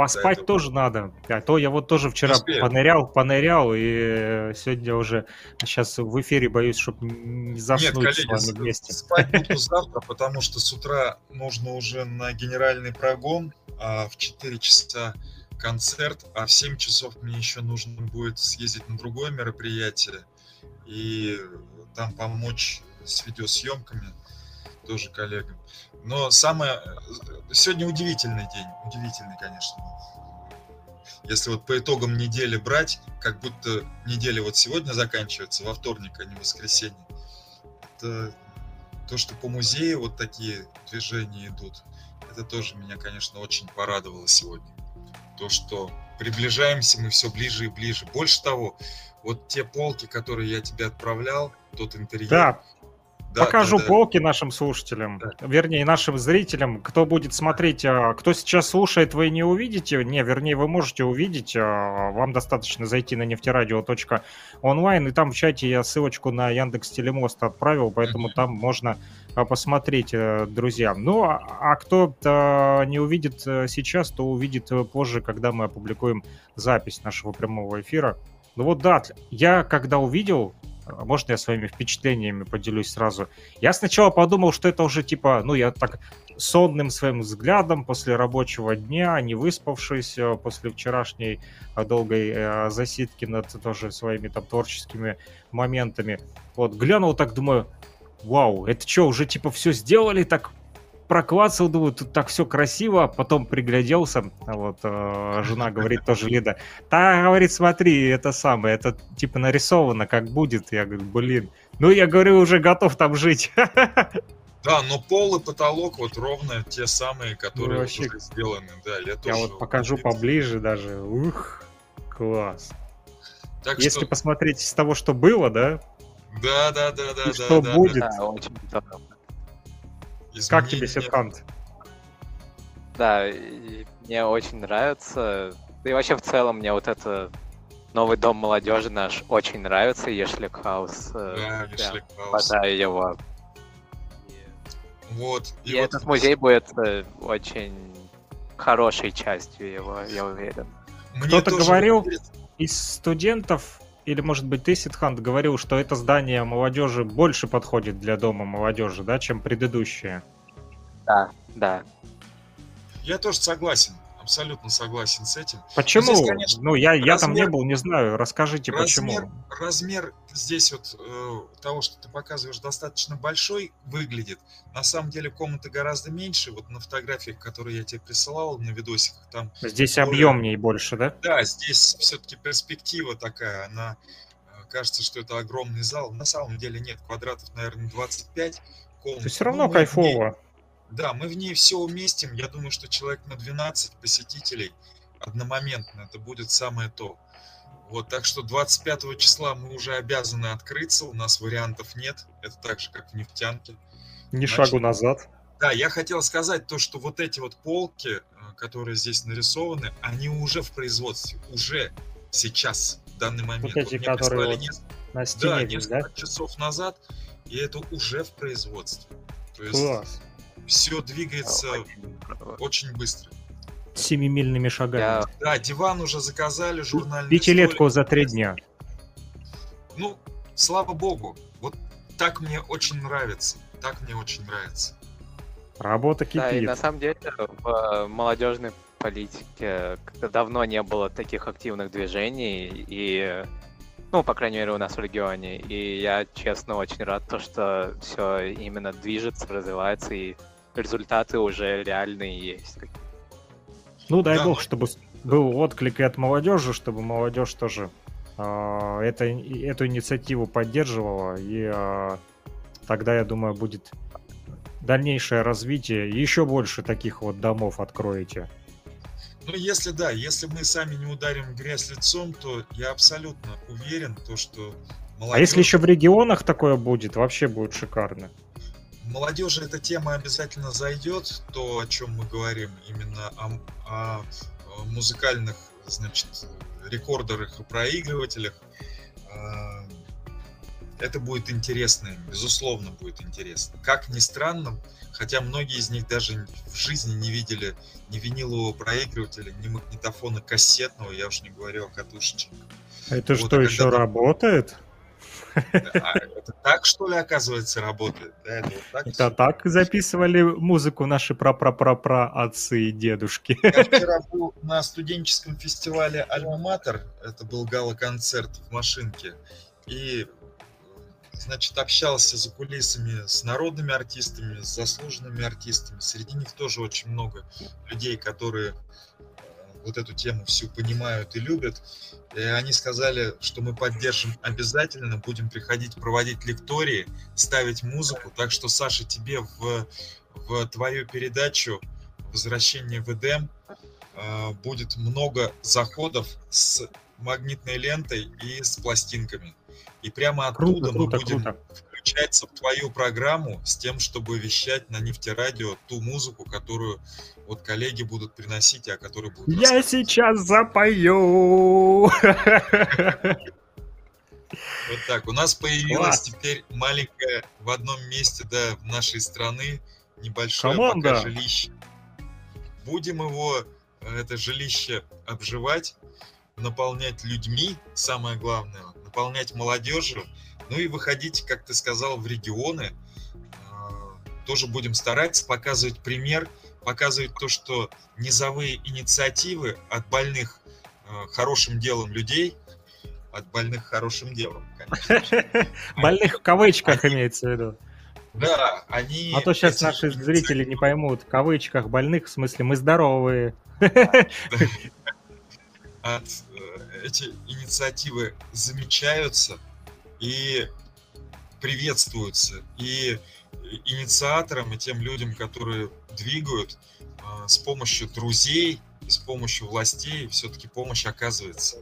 Поспать тоже надо. А то я вот тоже вчера понырял, понырял, и сегодня уже сейчас в эфире боюсь, чтобы не Нет, заснуть с вами вместе. спать буду завтра, потому что с утра нужно уже на генеральный прогон, а в 4 часа концерт, а в 7 часов мне еще нужно будет съездить на другое мероприятие и там помочь с видеосъемками тоже коллегам. Но самое... Сегодня удивительный день, удивительный, конечно. Если вот по итогам недели брать, как будто неделя вот сегодня заканчивается, во вторник, а не воскресенье. Это то, что по музею вот такие движения идут, это тоже меня, конечно, очень порадовало сегодня. То, что приближаемся мы все ближе и ближе. Больше того, вот те полки, которые я тебе отправлял, тот интерьер, Да, Да, Покажу да, да. полки нашим слушателям, Да. вернее, нашим зрителям. Кто будет смотреть, а, кто сейчас слушает, вы не увидите. Не, вернее, вы можете увидеть. а, Вам достаточно зайти на нефтерадио.онлайн, и там в чате я ссылочку на Яндекс Телемост отправил, поэтому там можно а, посмотреть, э, друзья. Ну, а а кто не увидит э, сейчас, то увидит э, позже, когда мы опубликуем запись нашего прямого эфира. Ну вот да, я когда увидел, а, можно я своими впечатлениями поделюсь сразу? Я сначала подумал, что это уже типа, ну я так сонным своим взглядом после рабочего дня, не выспавшись э, после вчерашней э, долгой э, засидки над тоже своими там творческими моментами. Вот, глянул так, думаю, вау, это что, уже типа все сделали, так проклацал, думаю, тут так все красиво, потом пригляделся, а вот э, жена говорит тоже Лида, да, говорит, смотри, это самое, это типа нарисовано, как будет, я говорю, блин, ну я говорю, уже готов там жить. Да, но пол и потолок вот ровно те самые, которые вот вообще- уже сделаны. Да, я Я тоже. вот покажу удивился. поближе даже, ух, класс. Так Если что, посмотреть из того, что было, да, да, да, да, да, И да, что да, будет? Да, очень здорово. Да. как тебе Изменения. Сетхант? Да, мне очень нравится. Да и вообще в целом мне вот это новый дом молодежи наш очень нравится, Ешлик Хаус. э, Да, Ешлик Хаус. обожаю его. Вот. И, И, вот этот музей будет э, очень хорошей частью его, я уверен. мне Кто-то говорил-. Из студентов, или может быть ты, Ситхант, говорил, что это здание молодежи больше подходит для дома молодежи, да, чем предыдущее. Да, да. Я тоже согласен. Абсолютно согласен с этим. Почему? здесь, конечно, ну, я, я там не размер- был, не знаю. Расскажите, размер, почему. размер здесь вот э, того, что ты показываешь, достаточно большой выглядит. На самом деле комната гораздо меньше. Вот на фотографиях, которые я тебе присылал, на видосиках, там Здесь более- объемней больше, да? Да, здесь все-таки перспектива такая, она э, кажется, что это огромный зал. На самом деле нет, квадратов, наверное, 25 комнат. То все Ну, равно ней- кайфово. Да, мы в ней все уместим. Я думаю, что человек на 12 посетителей одномоментно, это будет самое то. Вот, так что 25 числа мы уже обязаны открыться, у нас вариантов нет. Это так же, как в нефтянке. Ни Значит, шагу назад. Да, я хотел сказать то, что вот эти вот полки, э, которые здесь нарисованы, они уже в производстве, уже сейчас, в данный момент. эти, мне которые вот нес- На да, стене, здесь, несколько да? часов назад, и это уже в производстве. То есть Класс. Все двигается Очень быстро. Семимильными шагами. Я Да, диван уже заказали, журнальный Пятилетку столик. за три дня. Ну, слава богу, вот так мне очень нравится. Так мне очень нравится. Работа Да, и кипит. на самом деле в э, молодежной политике как-то давно не было таких активных движений, и, ну, по крайней мере, у нас в регионе. И я, честно, очень рад, то, что все именно движется, развивается, и результаты уже реальные есть. Ну, дай Да, бог, чтобы был отклик и от молодежи, чтобы молодежь тоже а, это, эту инициативу поддерживала, и а, тогда, я думаю, будет дальнейшее развитие, и еще больше таких вот домов откроете. Ну, если да, если мы сами не ударим грязь лицом, то я абсолютно уверен, то, что молодежь, А если еще в регионах такое будет, вообще будет шикарно. Молодежи эта тема обязательно зайдет, то, о чем мы говорим, именно о, о- музыкальных, значит, рекордерах и проигрывателях. А, Это будет интересно, безусловно, будет интересно. Как ни странно, хотя многие из них даже в жизни не видели ни винилового проигрывателя, ни магнитофона кассетного, я уж не говорю о катушечке. Это Вот, что, а еще ты- работает? А это так, что ли, оказывается, работает? Да, это вот так Это так записывали музыку наши пра-пра-пра-пра отцы и дедушки. Я вчера был на студенческом фестивале «Альма-Матер», это был гала-концерт в Машинке, и, значит, общался за кулисами с народными артистами, с заслуженными артистами. Среди них тоже очень много людей, которые вот эту тему всю понимают и любят. И они сказали, что мы поддержим обязательно, будем приходить проводить лектории, ставить музыку. Так что, Саша, тебе в, в твою передачу «Возвращение в Эдем» э, будет много заходов с магнитной лентой и с пластинками. И прямо оттуда круто, мы будем круто. Включается в твою программу с тем, чтобы вещать на нефтерадио ту музыку, которую вот коллеги будут приносить, а которой будут Я сейчас запою. Вот так. У нас появилась теперь маленькая в одном месте, да, в нашей страны небольшое пока жилище. Будем его, э, это жилище, обживать, наполнять людьми, самое главное, наполнять молодежью, ну и выходить, как ты сказал, в регионы. Э, Тоже будем стараться показывать пример, показывать то, что низовые инициативы от больных э, хорошим делом людей, от больных хорошим делом, конечно. Больных в кавычках имеется в виду. Да, они... А то сейчас эти наши зрители не поймут. В кавычках больных, в смысле, мы здоровые. от, э, эти инициативы замечаются и приветствуются. И инициаторам, и тем людям, которые двигают, э, с помощью друзей и с помощью властей все-таки помощь оказывается.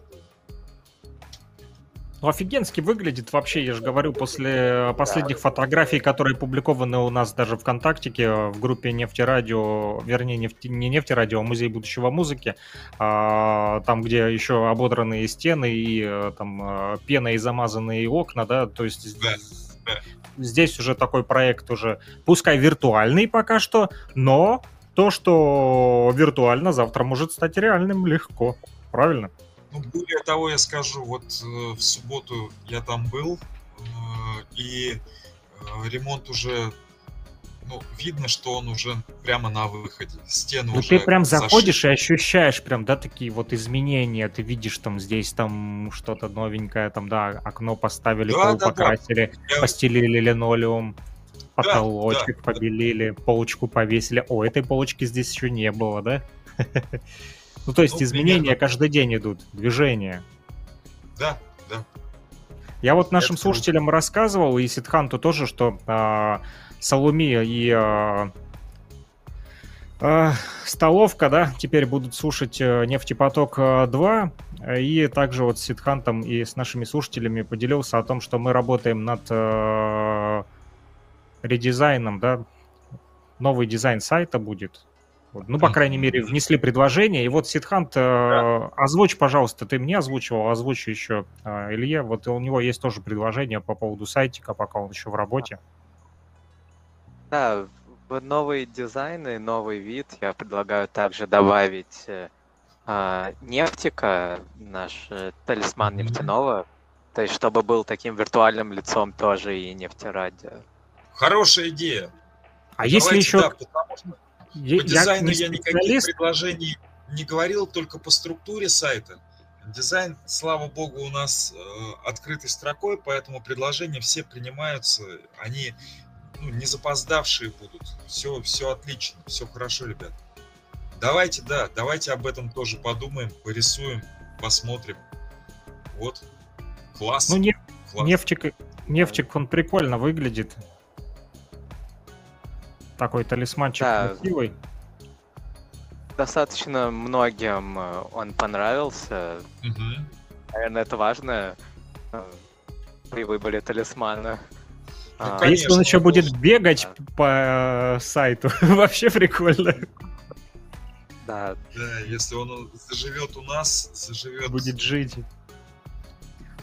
Ну, офигенски выглядит вообще, я же говорю, после последних фотографий, которые публикованы у нас даже ВКонтактике в группе Нефтерадио, вернее, нефти, не Нефтерадио, а Музей будущего музыки, а, там, где еще ободранные стены и э, там э, пеной замазанные окна, да, то есть да. здесь уже такой проект уже, пускай виртуальный пока что, но то, что виртуально, завтра может стать реальным легко. Правильно? Ну, более того, я скажу, вот э, в субботу я там был, э, и э, ремонт уже, ну, видно, что он уже прямо на выходе. Стены Ну уже ты прям зашиты. заходишь и ощущаешь прям, да, такие вот изменения. Ты видишь там здесь там что-то новенькое, там, да, окно поставили, Да, пол да, да. покрасили, Я- постелили линолеум, Да, потолочек да. побелили, полочку повесили. О, этой полочки здесь еще не было, да? Ну, то есть Ну, изменения примерно. каждый день идут, движения. Да, да. Я вот нашим Это круто. слушателям рассказывал, и Сидханту тоже, что а, Салуми и а, а, Столовка, да, теперь будут слушать э, Нефтепоток э, 2. И также вот с Сидхантом и с нашими слушателями поделился о том, что мы работаем над э, редизайном, да, новый дизайн сайта будет. Вот. Ну, по крайней мере, внесли предложение. И вот, Сидхант, э, озвучь, пожалуйста, ты мне озвучивал, озвучу еще э, Илье. Вот у него есть тоже предложение по поводу сайтика, пока он еще в работе. Да, в новые дизайны, новый вид я предлагаю также добавить э, а, нефтика, наш э, талисман нефтяного, то есть чтобы был таким виртуальным лицом тоже и нефтерадио. Хорошая идея. А если Давайте, еще... да, потому что я- по дизайну не я, никаких предложений не говорил, только по структуре сайта. Дизайн, слава богу, у нас э, открытой строкой, поэтому предложения все принимаются, они ну, не запоздавшие будут. Все, все отлично, все хорошо, ребят. Давайте, да, давайте об этом тоже подумаем, порисуем, посмотрим. Вот. Класс. Ну, не, класс. нефтик, нефтик, он прикольно выглядит. Такой талисманчик Да. красивый. Достаточно многим э, он понравился. Мгм. Наверное, это важно э, при выборе талисмана. Ну, А, А если он еще будет должен. бегать Да. по э, сайту, вообще прикольно. Да, Да, если он заживет у нас, заживет. будет жить.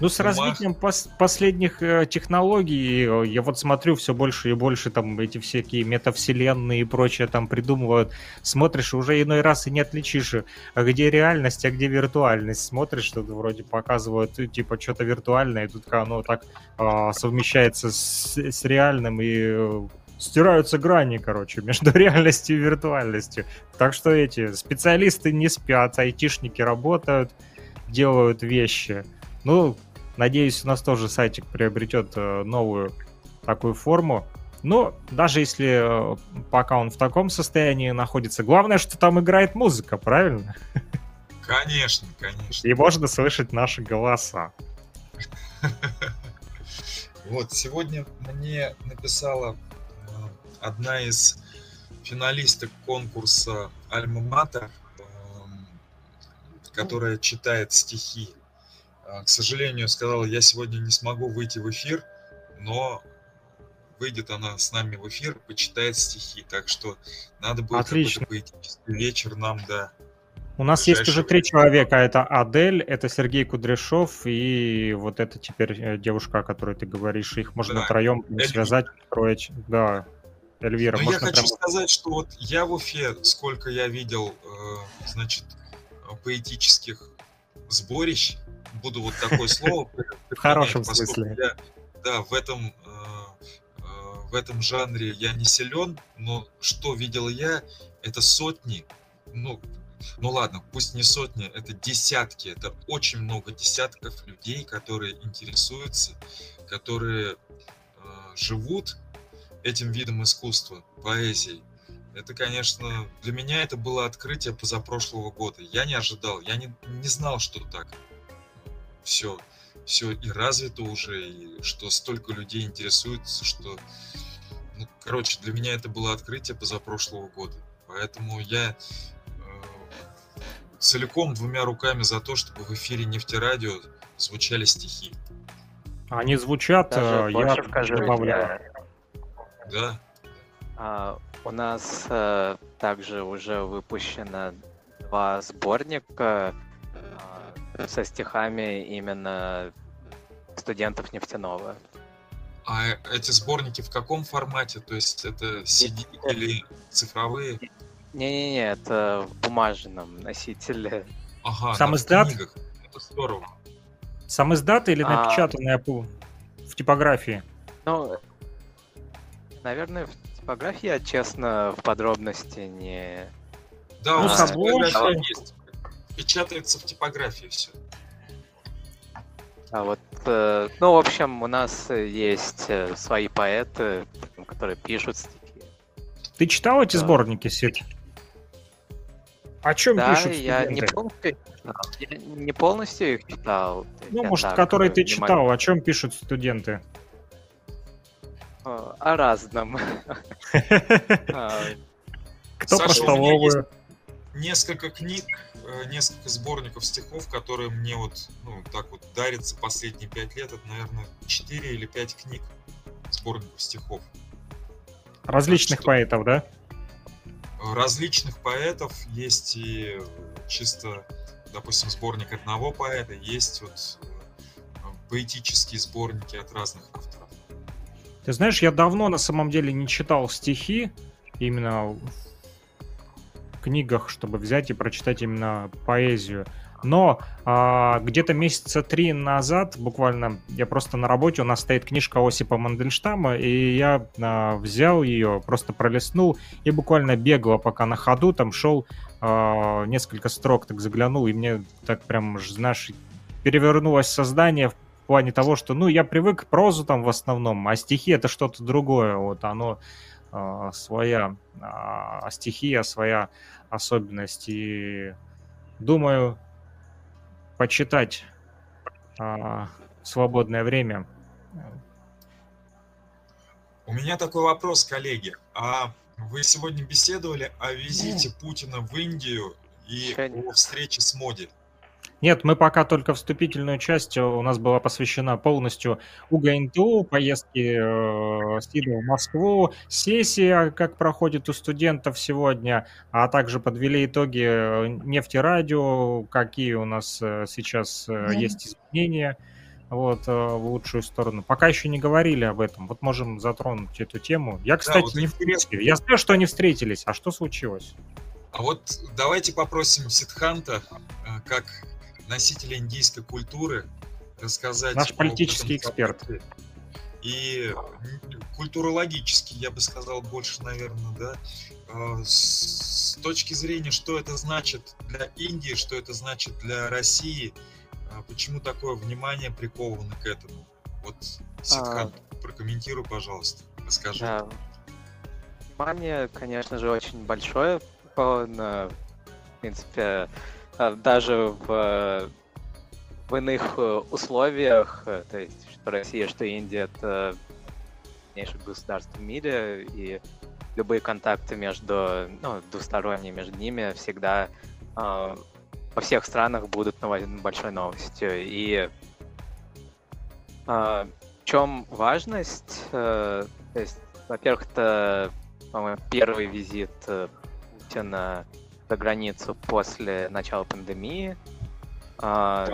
Ну, с развитием пос- последних э, технологий, э, я вот смотрю все больше и больше там эти всякие метавселенные и прочее там придумывают. Смотришь, уже иной раз и не отличишь, э, а где реальность, а где виртуальность. Смотришь, что вроде показывают, э, типа, что-то виртуальное, и тут оно так а, совмещается с, с реальным и э, стираются грани, короче, между реальностью и виртуальностью. Так что эти специалисты не спят, айтишники работают, делают вещи. Ну, надеюсь, у нас тоже сайтик приобретет э, новую такую форму. Но даже если э, пока он в таком состоянии находится, главное, что там играет музыка, правильно? Конечно, конечно. И можно слышать наши голоса. Вот, сегодня мне написала э, одна из финалисток конкурса Альма Матер, эм, которая читает стихи. Э, К сожалению, сказала, я сегодня не смогу выйти в эфир, но выйдет она с нами в эфир, почитает стихи. Так что надо будет Отлично. какой-то поэтический вечер нам, да. У нас есть уже три человека. Это Адель, это Сергей Кудряшов и вот это теперь э, девушка, о которой ты говоришь. Их можно Да, троем Эльвира. связать, строить. Да, Эльвира, Но я можно хочу прям... сказать, что вот я в Уфе, сколько я видел, э, значит, э, поэтических сборищ, буду вот такое слово В хорошем смысле. я, да, в этом, э, э, в этом жанре я не силен, но что видел я, это сотни, ну, ну ладно, пусть не сотни, это десятки, это очень много десятков людей, которые интересуются, которые э, живут этим видом искусства, поэзией. Это, конечно, для меня это было открытие позапрошлого года. Я не ожидал, я не, не знал, что так все, все и развито уже, и что столько людей интересуются, что, ну, короче, для меня это было открытие позапрошлого года. Поэтому я э, целиком двумя руками за то, чтобы в эфире нефтерадио звучали стихи. Они звучат, Даже э, я скажу, добавляю. Да, А, у нас э, также уже выпущено два сборника а, со стихами именно студентов нефтяного. а эти сборники в каком формате? То есть это CD или цифровые? Не-не-не, это в бумажном носителе. Ага, Сам издат? книгах. Это здорово. Сам издат или А. напечатанная в типографии? Ну, наверное, в типографии я, честно, в подробности не... Да, у Ну, нас с типография обложкой. есть. Печатается в типографии все. А вот, э, ну, в общем, у нас э, есть э, свои поэты, которые пишут стихи. Ты читал эти Да. сборники, Сид? О чем Да, пишут я не студенты? полностью, их читал. Я не полностью их читал. Ну, я может, так, который э, ты читал, о чем пишут студенты? О разном. А, Кто про столовую? Несколько книг, несколько сборников стихов, которые мне вот, ну, так вот дарят за последние пять лет. Это, наверное, 4 или 5 книг сборников стихов. Различных что- поэтов, да? Э, Различных поэтов есть и э, чисто, допустим, сборник одного поэта, есть вот э, поэтические сборники от разных авторов. Ты знаешь, я давно на самом деле не читал стихи именно книгах, чтобы взять и прочитать именно поэзию. Но а, где-то месяца три назад, буквально, я просто на работе, у нас стоит книжка Осипа Мандельштама, и я а, взял ее, просто пролистнул, и буквально бегло, пока на ходу там шел, а, несколько строк так заглянул, и мне так прям, знаешь, перевернулось создание в плане того, что, ну, я привык к прозу там в основном, а стихи это что-то другое, вот оно своя а, стихия, своя особенность, и думаю, почитать а, свободное время. У меня такой вопрос, коллеги. А вы сегодня беседовали о визите Путина в Индию и о встрече с Моди? Нет, мы пока только вступительную часть э, у нас была посвящена полностью УГНТУ, поездке э, Сида в Москву, сессия, как проходит у студентов сегодня, а также подвели итоги э, нефтерадио, какие у нас э, сейчас э, есть изменения вот, в лучшую сторону. Пока еще не говорили об этом, вот можем затронуть эту тему. Я, кстати, вот не в интересно. курсе. Я знаю, что они встретились, а что случилось? А вот давайте попросим Сидханта, как носителя индийской культуры, рассказать... Наш политический эксперт. И культурологически, я бы сказал, больше, наверное, да. Э, С точки зрения, что это значит для Индии, что это значит для России, э, почему такое внимание приковано к этому? Вот, Сидхант, прокомментируй, пожалуйста, расскажи. Да. Внимание, конечно же, очень большое. Он, в принципе, даже в, в иных э, условиях, э, то есть что Россия, что Индия, это крупнейшее государство в мире, и любые контакты между, ну, двусторонние между ними всегда э, во всех странах будут большой новостью. И э, в чем важность? Э, то есть, во-первых, это, по-моему, первый визит э, Путина за границу после начала пандемии. А,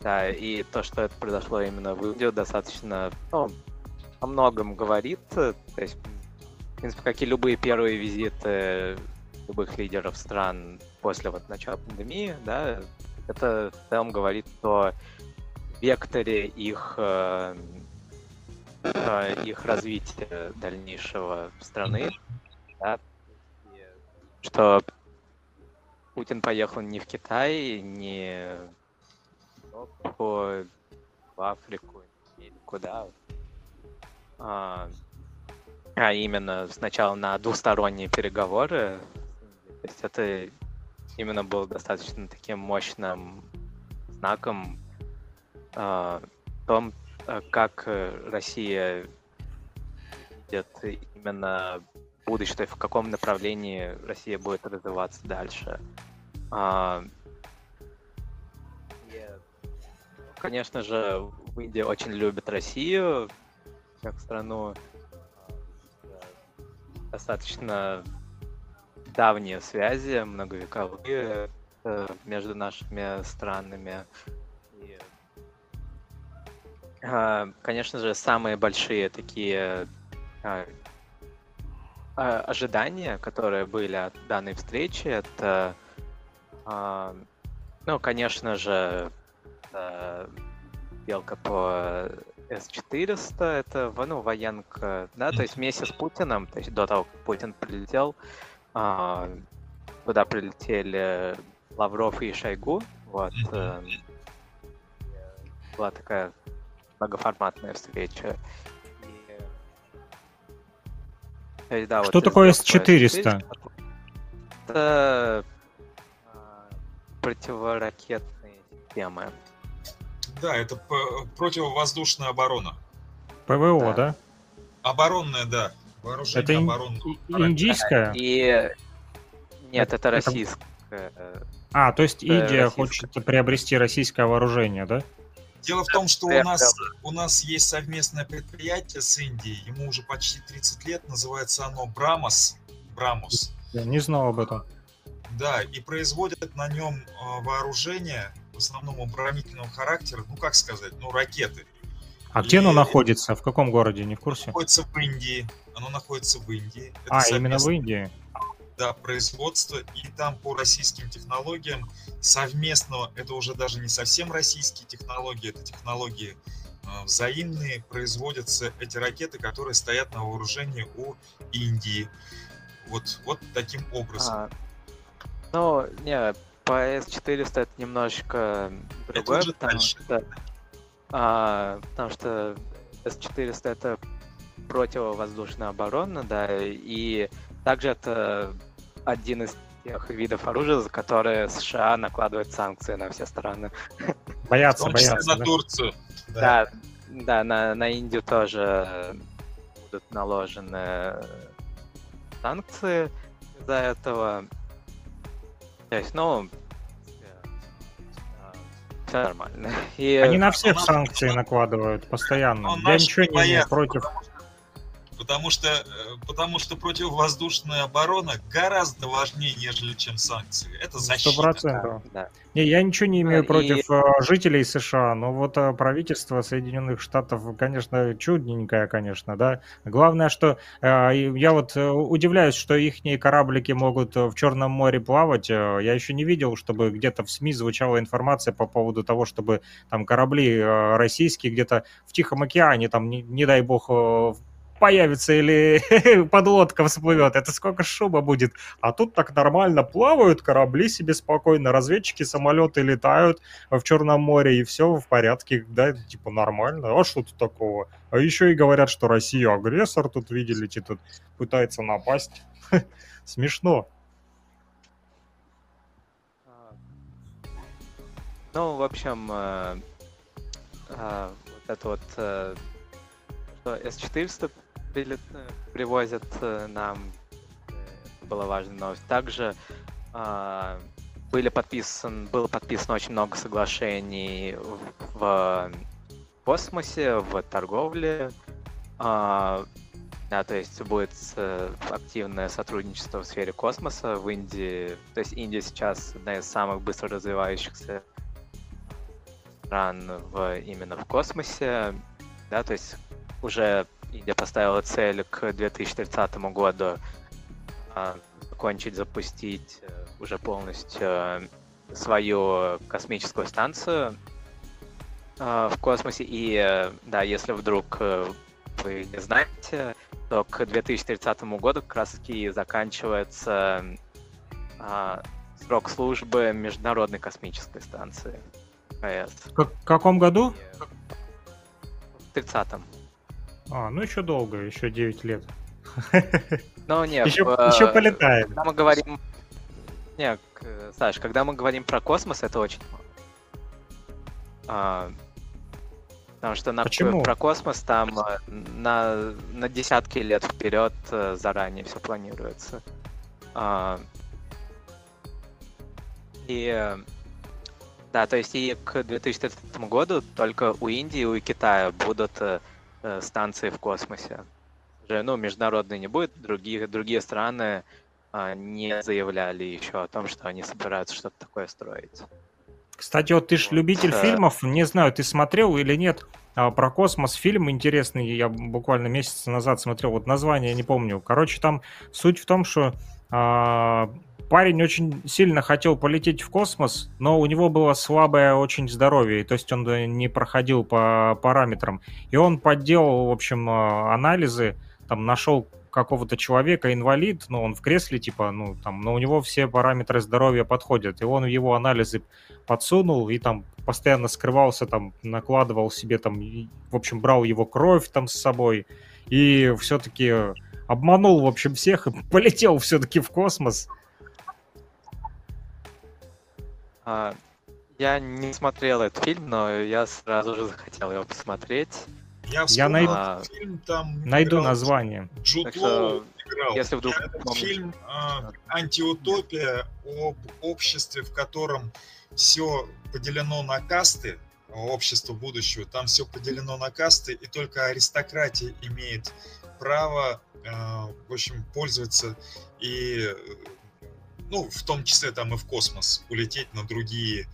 да, и то, что это произошло именно в Индию, достаточно, ну, о многом говорит. То есть, в принципе, как и любые первые визиты любых лидеров стран после вот начала пандемии, да, это в целом говорит о векторе их, э, э, их развития дальнейшего страны, да, что Путин поехал не в Китай, не в Африку, или куда, а, а именно сначала на двусторонние переговоры. То есть это именно было достаточно таким мощным знаком э, том, а, как Россия видит именно будущее, в каком направлении Россия будет развиваться дальше. А, конечно же, в Индии очень любят Россию как страну достаточно давние связи, многовековые э, между нашими странами. Э, конечно же, самые большие такие э, ожидания, которые были от данной встречи, это, ну, конечно же, белка по с-400, это ну, военка, да, то есть вместе с Путиным, то есть до того, как Путин прилетел, а, туда прилетели Лавров и Шойгу. Вот. Э, была такая многоформатная встреча. И, да, Что вот такое С-400? Это противоракетные системы. Да, это противовоздушная оборона. ПВО, да? да? Оборонная, да. Вооружение это обороны. индийская? И... Нет, это, это российская. А, то есть Индия хочет приобрести российское вооружение, да? Дело в том, что у нас, у нас есть совместное предприятие с Индией, ему уже почти 30 лет, называется оно Брамос. Брамос. Я не знал об этом. Да, и производят на нем а, вооружение, в основном оборонительного характера, ну как сказать, ну ракеты. А и... где оно находится? В каком городе? Не в курсе? Находится в Индии. Оно находится в Индии. Это а, совместно... именно в Индии? Да, производство. И там по российским технологиям совместно, это уже даже не совсем российские технологии, это технологии э, взаимные, производятся эти ракеты, которые стоят на вооружении у Индии. Вот, вот таким образом. А, ну, не, по S400 это немножечко другое, это потому что а, потому что С-400 это противовоздушная оборона, да, и также это один из тех видов оружия, за которые США накладывают санкции на все страны. Боятся, боятся. на да? Турцию. Да, да, да на, на Индию тоже будут наложены санкции из-за этого. То есть, ну, все нормально. И... Они на всех санкции накладывают постоянно. Я ничего не имею против Потому что, э, потому что противовоздушная оборона гораздо важнее, нежели чем санкции. Это защита. Сто процентов. Да. Не, я ничего не имею против и... Э, жителей США, но вот э, правительство Соединенных Штатов, конечно, чудненькое, конечно, да. Главное, что я вот удивляюсь, что их кораблики могут в Черном море плавать. Я еще не видел, чтобы где-то в СМИ звучала информация по поводу того, чтобы там корабли российские где-то в Тихом океане, там, не, не дай бог, появится или подлодка всплывет, это сколько шума будет. А тут так нормально плавают корабли себе спокойно, разведчики, самолеты летают в Черном море, и все в порядке, да, типа нормально. А что тут такого? А еще и говорят, что Россия агрессор, тут видели, тут пытается напасть. Смешно. Ну, в общем, э, э, вот это вот э, S400 привозят э, нам, была важная новость. Также э, были подписан, было подписано очень много соглашений в, в космосе, в торговле. Э, Да, то есть будет э, активное сотрудничество в сфере космоса в Индии. То есть Индия сейчас одна из самых быстро развивающихся стран в, именно в космосе. Да, то есть уже Индия поставила цель к 2030 году а, закончить запустить э, уже полностью э, свою космическую станцию а, в космосе. И да, если вдруг вы не знаете, то к 2030 году как раз таки заканчивается а, срок службы Международной космической станции. В каком году? В 30-м. А, ну еще долго, еще 9 лет. Ну нет, еще, в, еще полетаем. Когда мы говорим... Нет, Саш, когда мы говорим про космос, это очень мало. А, Потому что на, Почему? про космос там э, на, на десятки лет вперед э, заранее все планируется. А, и да, то есть и к 2030 году только у Индии и у Китая будут э, станции в космосе. Ну, международные не будет, другие, другие страны а, не заявляли еще о том, что они собираются что-то такое строить. Кстати, вот ты же любитель фильмов, не знаю, ты смотрел или нет, а, про космос фильм интересный, я буквально месяц назад смотрел, вот название не помню. Короче, там суть в том, что а, парень очень сильно хотел полететь в космос, но у него было слабое очень здоровье, то есть он не проходил по параметрам. И он подделал, в общем, а, анализы, там нашел какого-то человека, инвалид, но он в кресле, типа, ну, там, но у него все параметры здоровья подходят, и он его анализы подсунул и там постоянно скрывался, там, накладывал себе там, и, в общем, брал его кровь там с собой, и все-таки обманул, в общем, всех и полетел все-таки в космос. А, я не смотрел этот фильм, но я сразу же захотел его посмотреть. Я, я найду, фильм, там найду название. Джуд Лоу играл. Если вдруг Этот фильм э, антиутопия об обществе, в котором все поделено на касты, общество будущего, там все поделено на касты, и только аристократия имеет право, э, в общем, пользоваться и, ну, в том числе там и в космос, улететь на другие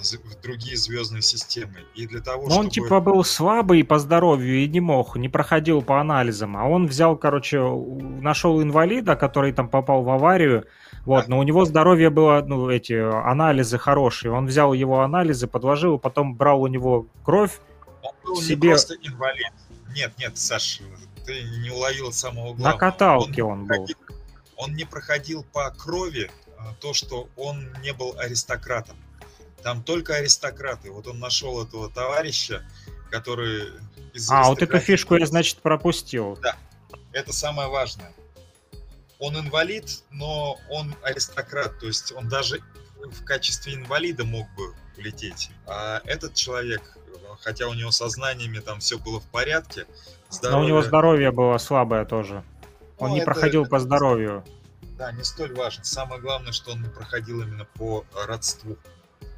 в другие звездные системы. И для того, Но чтобы... он типа был слабый по здоровью и не мог, не проходил по анализам. А он взял, короче, нашел инвалида, который там попал в аварию. Вот, да. но у него здоровье было, ну, эти анализы хорошие. Он взял его анализы, подложил, потом брал у него кровь. Он был себе... не просто инвалид. Нет, нет, Саш, ты не уловил самого главного. На каталке он, он был. Он не проходил по крови а, то, что он не был аристократом. Там только аристократы. Вот он нашел этого товарища, который из А, вот эту фишку я, значит, пропустил. Да, это самое важное. Он инвалид, но он аристократ, то есть он даже в качестве инвалида мог бы улететь. А этот человек, хотя у него со знаниями там все было в порядке, здоровье... Но у него здоровье было слабое тоже. Он ну, не это, проходил это, по здоровью. Да, не столь важно. Самое главное, что он не проходил именно по родству.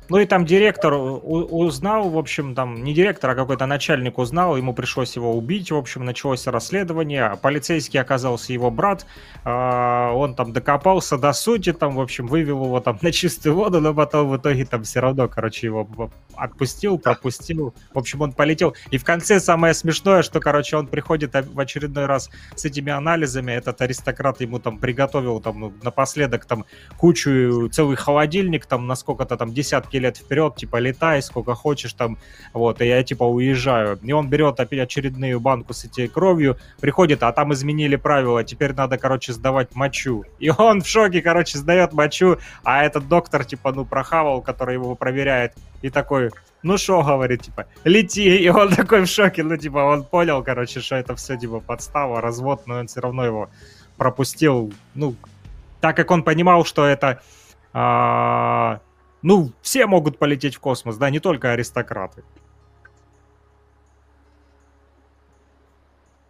Ну и там директор узнал, в общем, там не директор, а какой-то начальник узнал, ему пришлось его убить, в общем, началось расследование, а полицейский оказался его брат, а, он там докопался до сути, там, в общем, вывел его там на чистую воду, но потом в итоге там все равно, короче, его отпустил, пропустил, в общем, он полетел. И в конце самое смешное, что, короче, он приходит в очередной раз с этими анализами, этот аристократ ему там приготовил там ну, напоследок там кучу, целый холодильник, там на сколько-то там десятки десятки лет вперед, типа, летай сколько хочешь там, вот, и я, типа, уезжаю. И он берет опять очередную банку с этой кровью, приходит, а там изменили правила, теперь надо, короче, сдавать мочу. И он в шоке, короче, сдает мочу, а этот доктор, типа, ну, прохавал, который его проверяет, и такой, ну что, говорит, типа, лети, и он такой в шоке, ну, типа, он понял, короче, что это все, типа, подстава, развод, но он все равно его пропустил, ну, так как он понимал, что это а, ну, все могут полететь в космос, да, не только аристократы.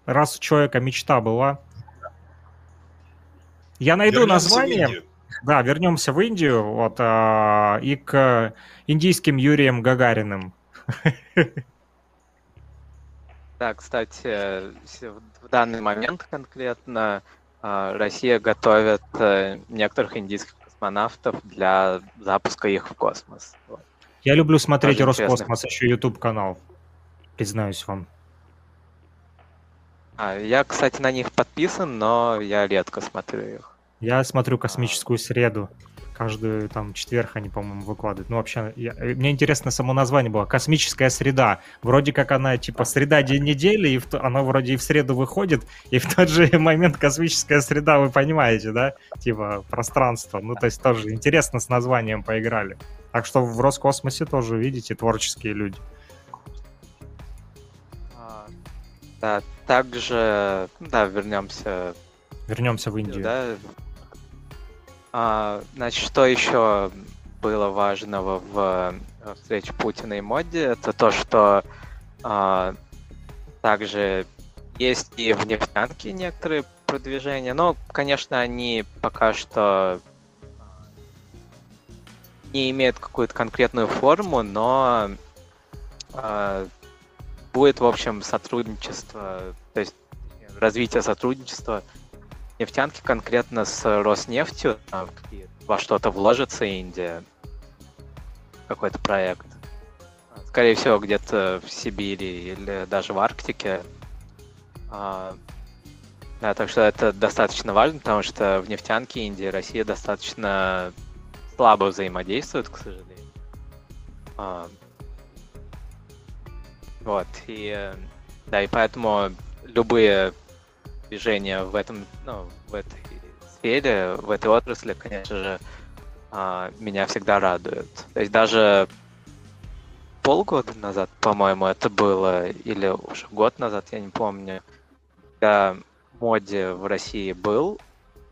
Раз у человека мечта была. Я найду вернемся название. Да, вернемся в Индию, вот, а, и к индийским Юрием Гагариным. Да, кстати, в данный момент конкретно а, Россия готовит э, некоторых индийских космонавтов для запуска их в космос. Я люблю смотреть Тоже Роскосмос, еще YouTube канал, признаюсь вам. А, я, кстати, на них подписан, но я редко смотрю их. Я смотрю космическую среду. Каждую там четверг они, по-моему, выкладывают. Ну, вообще, я, э, мне интересно само название было. Космическая среда. Вроде как она, типа, среда день недели, и в, она вроде и в среду выходит, и в тот же момент космическая среда, вы понимаете, да? Типа, пространство. Ну, то есть тоже интересно с названием поиграли. Так что в Роскосмосе тоже, видите, творческие люди. А, да, также, да, вернемся. Вернемся в Индию. Да, а, значит, что еще было важного в э, встрече Путина и Моди, это то, что а, также есть и в нефтянке некоторые продвижения, но, конечно, они пока что а, не имеют какую-то конкретную форму, но э, будет, в общем, сотрудничество, то есть развитие сотрудничества нефтянки конкретно с Роснефтью, там, во что-то вложится Индия, какой-то проект. Скорее всего, где-то в Сибири или даже в Арктике. А, да, так что это достаточно важно, потому что в нефтянке Индия и Россия достаточно слабо взаимодействуют, к сожалению. А, вот, и да, и поэтому любые движения в этом, ну, в этой сфере, в этой отрасли, конечно же, а, меня всегда радуют. То есть даже полгода назад, по-моему, это было, или уже год назад, я не помню, когда Моди в России был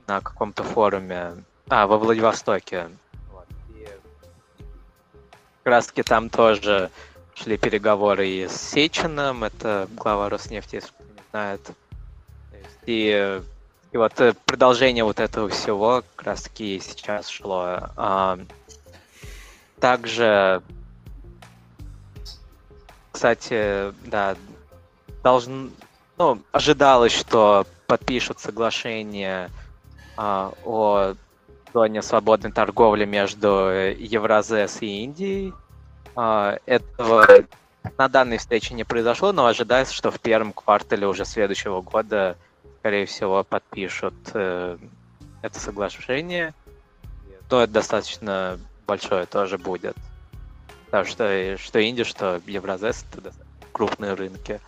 на каком-то форуме, а, во Владивостоке. Вот. И как раз таки там тоже шли переговоры и с Сечиным, это глава Роснефти, если кто не знает, и, и вот э, продолжение вот этого всего как раз таки сейчас шло. А, также, кстати, да, должен, ну, ожидалось, что подпишут соглашение а, о зоне свободной торговли между Евразес и Индией. А, этого на данной встрече не произошло, но ожидается, что в первом квартале уже следующего года скорее всего, подпишут э, это соглашение, то это достаточно большое тоже будет. Потому что, что Индия, что Евразес — это крупные рынки.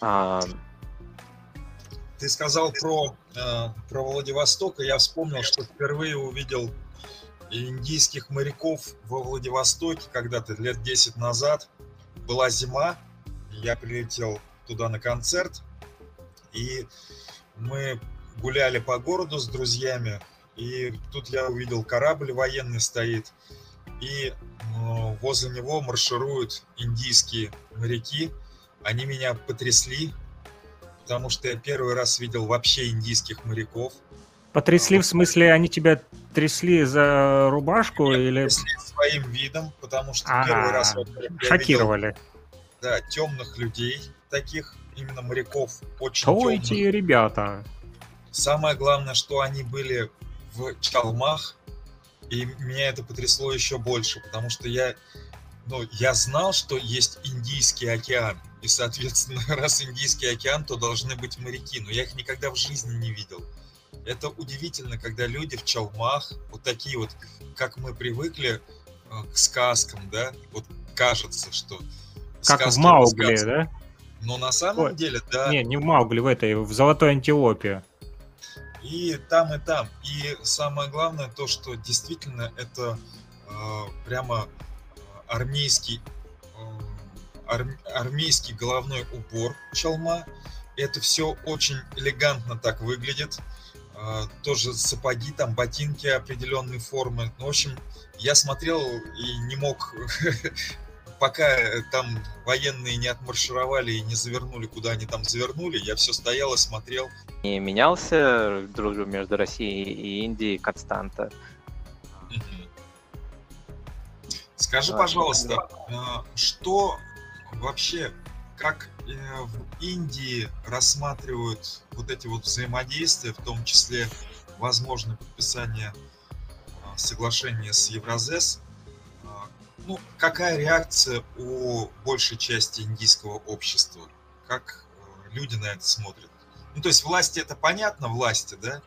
А... Ты сказал про, э, про Владивосток, и я вспомнил, что впервые увидел индийских моряков во Владивостоке когда-то лет 10 назад. Была зима, я прилетел туда на концерт, и мы гуляли по городу с друзьями, и тут я увидел корабль военный стоит, и ну, возле него маршируют индийские моряки. Они меня потрясли, потому что я первый раз видел вообще индийских моряков. Потрясли, в смысле, они тебя трясли за рубашку Нет, или... Своим видом, потому что А-а-а. первый раз вот, шокировали. Видел, да, темных людей таких, именно моряков очень Кто темных. эти ребята? Самое главное, что они были в чалмах, и меня это потрясло еще больше, потому что я, ну, я знал, что есть Индийский океан, и, соответственно, раз Индийский океан, то должны быть моряки, но я их никогда в жизни не видел. Это удивительно, когда люди в чалмах, вот такие вот, как мы привыкли э, к сказкам, да, вот кажется, что... Как в Маугли, да? Но на самом Ой, деле, да. Не, не в Маугли, в этой, в Золотой Антилопе. И там, и там. И самое главное то, что действительно это э, прямо армейский, э, ар, армейский головной убор чалма. Это все очень элегантно так выглядит. Э, тоже сапоги, там ботинки определенной формы. Ну, в общем, я смотрел и не мог пока э, там военные не отмаршировали и не завернули, куда они там завернули, я все стоял и смотрел. Не менялся дружба между Россией и Индией константа. Скажи, пожалуйста, а, что вообще как э, в Индии рассматривают вот эти вот взаимодействия, в том числе возможное подписание соглашения с Евразес. Ну, какая реакция у большей части индийского общества? Как э, люди на это смотрят? Ну, то есть власти это понятно, власти, да?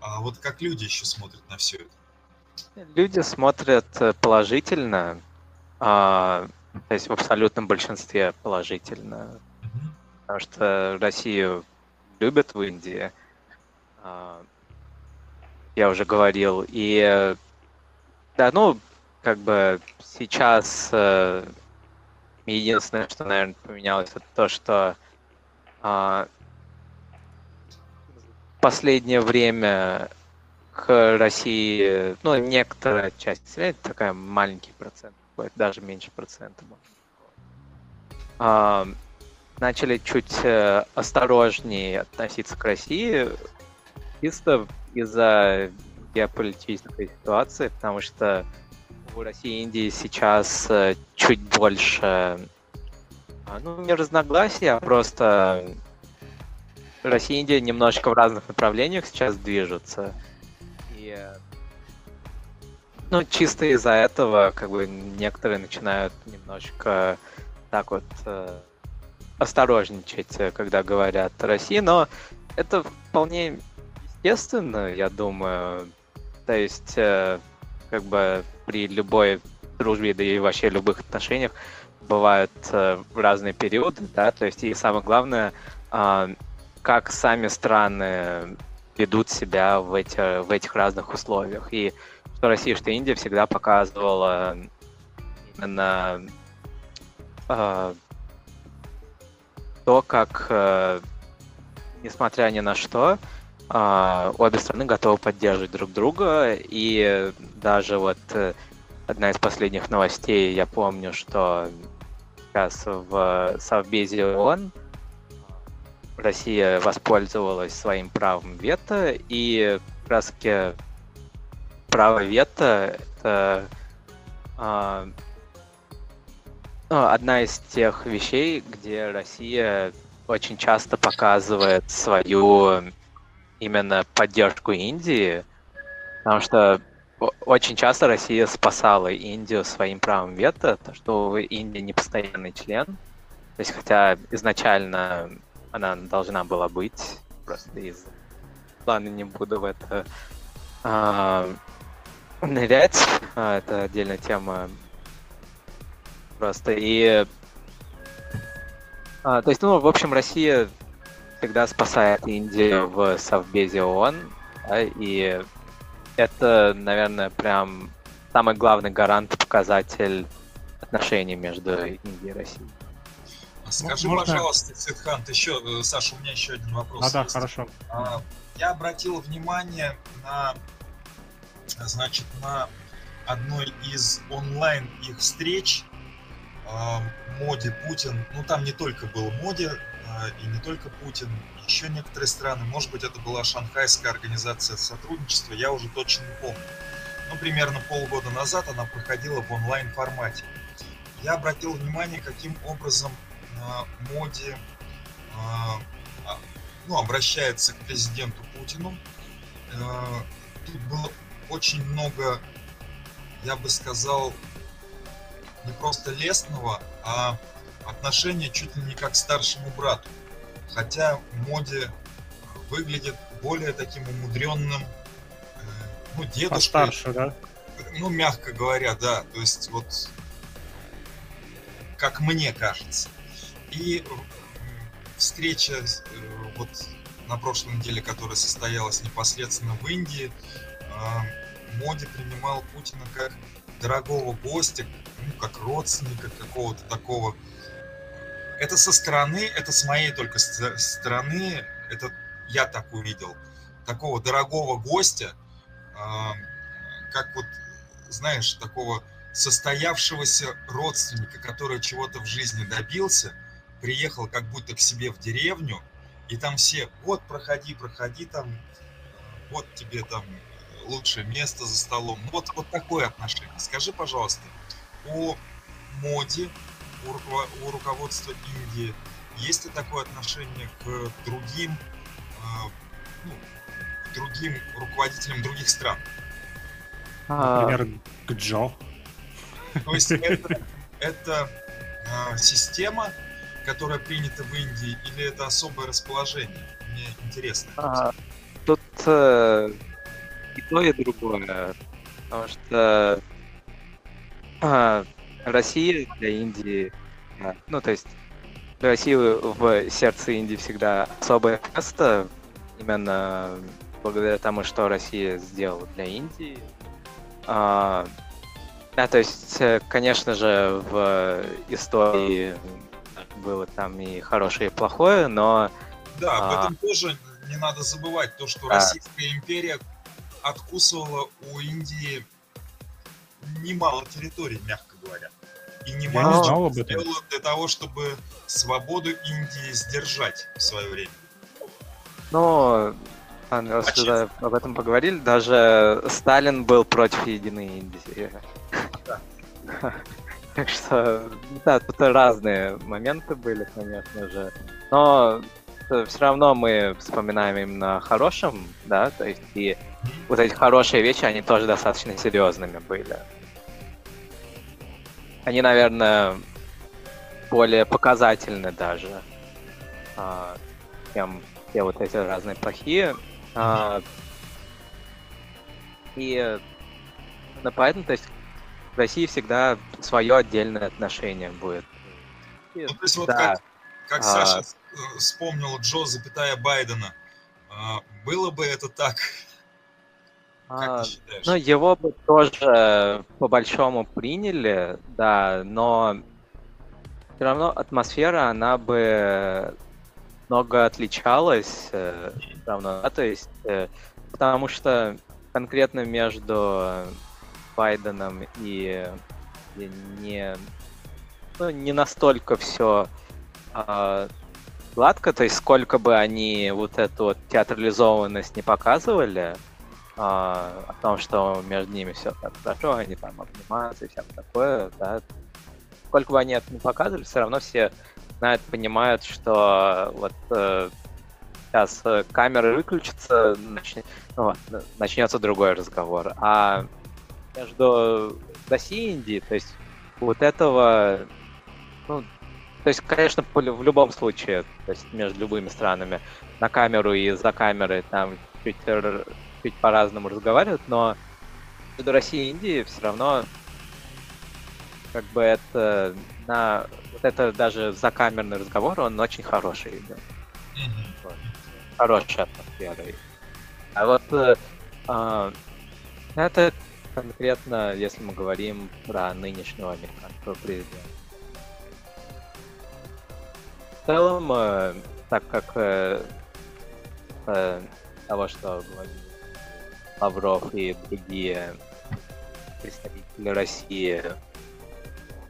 А вот как люди еще смотрят на все это? Люди смотрят э, положительно, а, то есть в абсолютном большинстве положительно, потому что Россию любят в Индии, а, я уже говорил, и да, ну, как бы сейчас э, единственное, что, наверное, поменялось, это то, что а, последнее время к России, ну, некоторая часть населения, такая маленький процент, даже меньше процента. А, начали чуть э, осторожнее относиться к России, чисто из-за геополитической ситуации, потому что у России и Индии сейчас э, чуть больше, а, ну, не разногласия, а просто Россия и Индия немножечко в разных направлениях сейчас движутся. И ну, чисто из-за этого, как бы, некоторые начинают немножечко так вот э, осторожничать, э, когда говорят о России, но это вполне естественно, я думаю. То есть, э, как бы при любой дружбе, да и вообще любых отношениях бывают э, разные периоды, да, то есть и самое главное, э, как сами страны ведут себя в, эти, в этих разных условиях. И что Россия, что Индия всегда показывала именно э, то, как, э, несмотря ни на что, обе страны готовы поддерживать друг друга. И даже вот э, одна из последних новостей, я помню, что сейчас в Совбезе ООН Россия воспользовалась своим правом вето, и как раз таки право вето это а, ну, одна из тех вещей, где Россия очень часто показывает свою именно поддержку Индии, потому что очень часто Россия спасала Индию своим правом вето, то что Индия не постоянный член, то есть хотя изначально она должна была быть, просто из... Ладно, не буду в это а, нырять, а, это отдельная тема. Просто и... А, то есть, ну, в общем, Россия всегда спасает Индию в Совбезе ООН, да, и это, наверное, прям самый главный гарант, показатель отношений между Индией и Россией. Скажи, Можно... пожалуйста, Сидхант, еще, э, Саша, у меня еще один вопрос. А, да, хорошо. А, я обратил внимание на, значит, на одной из онлайн их встреч а, Моди, Путин, ну там не только был Моди а, и не только Путин, еще некоторые страны, может быть это была Шанхайская организация сотрудничества, я уже точно не помню. Ну, примерно полгода назад она проходила в онлайн формате. Я обратил внимание, каким образом а, а, ну, обращается к президенту Путину. Тут было очень много, я бы сказал, не просто лестного, а отношения чуть ли не как к старшему брату. Хотя моде выглядит более таким умудренным, э, ну, дедушкой. Постарше, да? Ну, мягко говоря, да. То есть вот, как мне кажется. И встреча э, вот на прошлой неделе, которая состоялась непосредственно в Индии, а, Моди принимал Путина как дорогого гостя, ну, как родственника какого-то такого. Это со стороны, это с моей только стороны, это я так увидел, такого дорогого гостя, как вот, знаешь, такого состоявшегося родственника, который чего-то в жизни добился – приехал как будто к себе в деревню, и там все, вот, проходи, проходи там, вот тебе там лучшее место за столом. Вот, вот такое отношение. Скажи, пожалуйста, о моде, у, руководства Индии, есть ли такое отношение к другим, э, ну, к другим руководителям других стран? А, Например, к Джо. То есть это, это э, система, которая принята в Индии, или это особое расположение? Мне интересно. а, Тут э, и то, и другое. Потому что а, Россия для Индии, а, ну то есть для России в сердце Индии всегда особое место, именно благодаря тому, что Россия сделала для Индии. А, да, то есть, э, конечно же, в истории было там и хорошее, и плохое, но Да, об А. этом тоже не надо забывать, то, что Да. Российская империя откусывала у Индии немало территорий, мягко говоря. И немало знал об этом. сделала для того, чтобы свободу Индии сдержать в свое время. Ну, ладно, раз Очевидно. уже об этом поговорили, даже Сталин был против Единой Индии. Так что, да, тут разные моменты были, конечно же. Но все равно мы вспоминаем именно о хорошем, да, то есть и вот эти хорошие вещи, они тоже достаточно серьезными были. Они, наверное, более показательны даже, а, чем все вот эти разные плохие. А, и ну, поэтому, то есть, в России всегда свое отдельное отношение будет. И, Ну, то есть вот да, как, как А. Саша э, вспомнил Джо, запятая Байдена, а, было бы это так, как а, ты считаешь? Ну, его бы тоже по-большому приняли, да, но все равно атмосфера, она бы много отличалась, э, всё равно, да, то есть, э, потому что конкретно между Байденом и, и не, ну, не настолько все гладко, то есть сколько бы они вот эту вот театрализованность не показывали, а, о том, что между ними все так хорошо, они там обнимаются и всякое такое, да. Сколько бы они это не показывали, все равно все знают, понимают, что вот э, сейчас э, камеры выключатся, начнется, ну, начнется другой разговор. А между Россией и Индией, то есть вот этого, ну, то есть, конечно, в любом случае, то есть между любыми странами на камеру и за камерой там чуть, чуть по-разному разговаривают, но между Россией и Индией все равно как бы это на вот это даже закамерный разговор, он очень хороший идет. Вот. Хорошая атмосфера. А вот э, а, это конкретно, если мы говорим про нынешнего американского президента. В целом, э, так как э, э, того, что говорили Лавров и другие представители России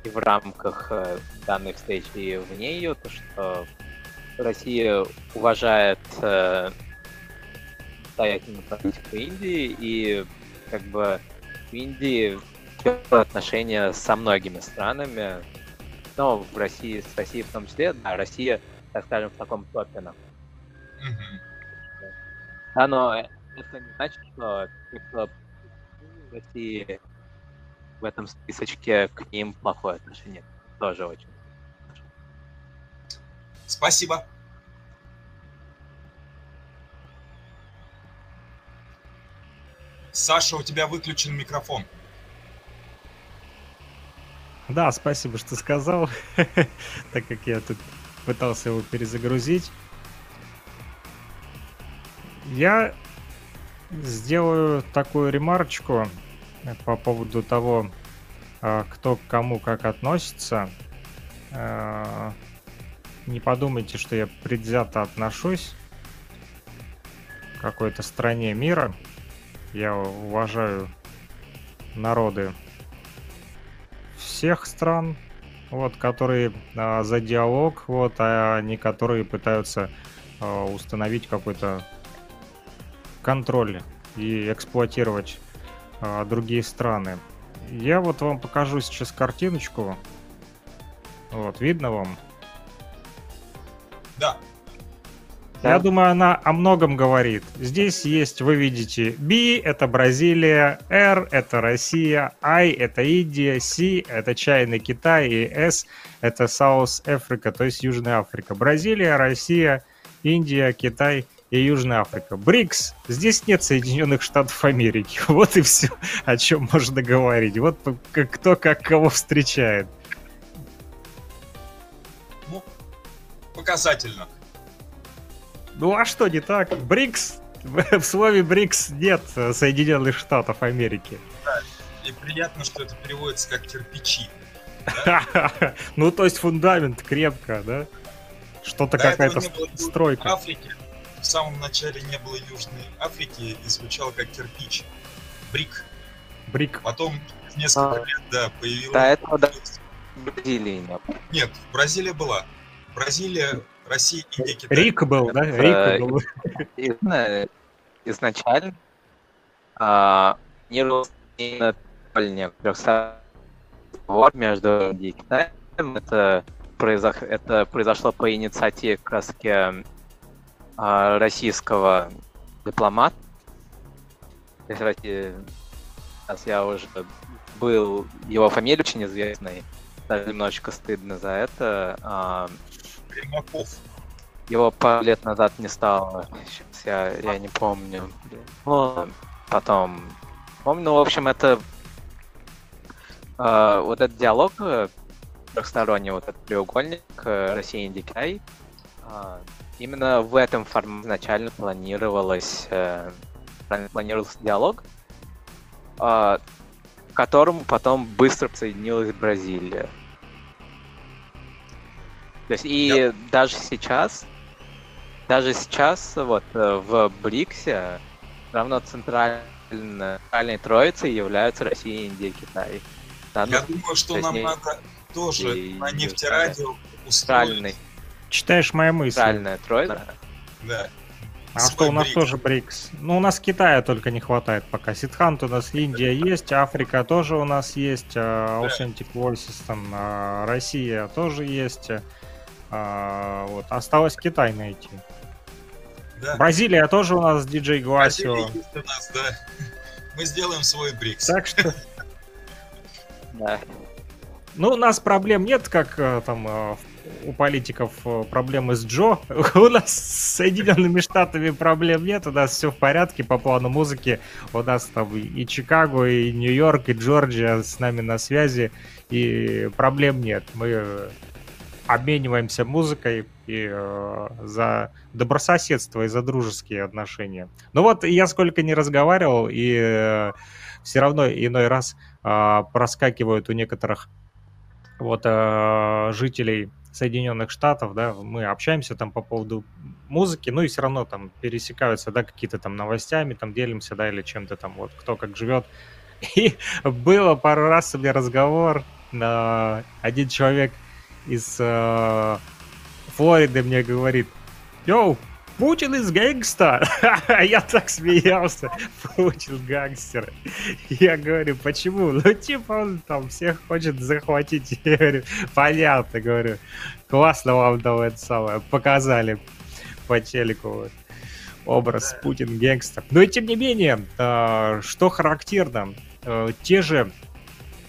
и в рамках э, данной встречи и вне ее, то что Россия уважает э, политику Индии и как бы в Индии отношения со многими странами, но в России, с Россией в том числе, да, Россия, так скажем, в таком топе. Мгм. Да, но это не значит, что кто в России в этом списочке к ним плохое отношение. Тоже очень. Спасибо. Саша, у тебя выключен микрофон. Да, спасибо, что сказал, так как я тут пытался его перезагрузить. Я сделаю такую ремарочку э, по поводу того, э, кто к кому как относится. Э, Не подумайте, что я предвзято отношусь к какой-то стране мира. Я уважаю народы всех стран, вот, которые за диалог, вот, а не которые пытаются установить какой-то контроль и эксплуатировать а, другие страны. Я вот вам покажу сейчас картиночку. Вот, видно вам? Да, Я Да. думаю, она о многом говорит. Здесь есть, вы видите, B — это Бразилия, R — это Россия, I — это Индия, C — это чайный Китай, и S — это South Africa, то есть Южная Африка. Бразилия, Россия, Индия, Китай и Южная Африка. БРИКС. Здесь нет Соединенных Штатов Америки. Вот и все, о чем можно говорить. Вот кто как кого встречает. ну, показательно. Ну а что не так? БРИКС. В слове БРИКС нет э, Соединенных Штатов Америки. И приятно, что это переводится как кирпичи. Ну, то есть фундамент крепко, да? Что-то какая-то стройка. Африки. В самом начале не было Южной Африки и звучало как кирпич. Брик. Брик. Потом через несколько А. лет, да, появилась... До этого да. Бразилии не было. Нет, Бразилия была. Бразилия, Россия, Индия, Китай. Рик был, да? Э, Рик был. Изна- Изначально а, планировалось именно некоторых разговор между Индией и Китаем. Это, произошло по инициативе как раз таки, а, российского дипломата. Сейчас я уже был... Его фамилия очень известной. Даже немножечко стыдно за это. А, Примаков. его пару лет назад не стало. Сейчас я, я не помню. Ну, потом. Помню, ну, в общем, это э, вот этот диалог э, трехсторонний, вот этот треугольник э, Россия, Индия, Китай. э, именно в этом формате изначально планировалось, э, планировался диалог, э, к которому потом быстро присоединилась Бразилия. То есть и даже сейчас, даже сейчас вот э, в БРИКСе равно центральной, центральной троицей являются Россия, Индия, Китай. Да, Я ну, думаю, что то есть нам не- надо тоже и- на нефтерадио устроить. Читаешь мои мысли. центральная троица. Да. А Свой что у нас БРИКС. тоже БРИКС? Ну, у нас Китая только не хватает пока. Сидхант у нас Индия есть, Африка тоже у нас есть, Authentic Voices там, э, Россия тоже есть. э, Вот, осталось Китай найти. Да. Бразилия тоже у нас диджей Бразилия Гуасио. есть у нас, да. Мы сделаем свой БРИКС. Так что Да. Ну, у нас проблем нет, как э, там э, у политиков э, проблемы с Джо. У нас с Соединенными Штатами проблем нет, у нас все в порядке по плану музыки. У нас там и Чикаго, и Нью-Йорк, и Джорджия с нами на связи, и проблем нет. Мы э, обмениваемся музыкой и э, за добрососедство и за дружеские отношения. Ну вот я сколько не разговаривал, и все равно иной раз а, проскакивают у некоторых вот э, жителей Соединенных Штатов, да, мы общаемся там по поводу музыки, ну и все равно там пересекаются, да, какие-то там новостями, там делимся, да, или чем-то там, вот, кто как живет. И было пару раз у меня разговор, на один человек из э, Флориды мне говорит, йоу, Путин из гэнгста. Я так смеялся. Путин гангстер. Я говорю, почему? Ну, типа, он там всех хочет захватить. Я говорю, понятно, говорю. Классно вам там это самое показали по телеку. вот. Образ Путин гангстер. Но и тем не менее, э, что характерно, э, те же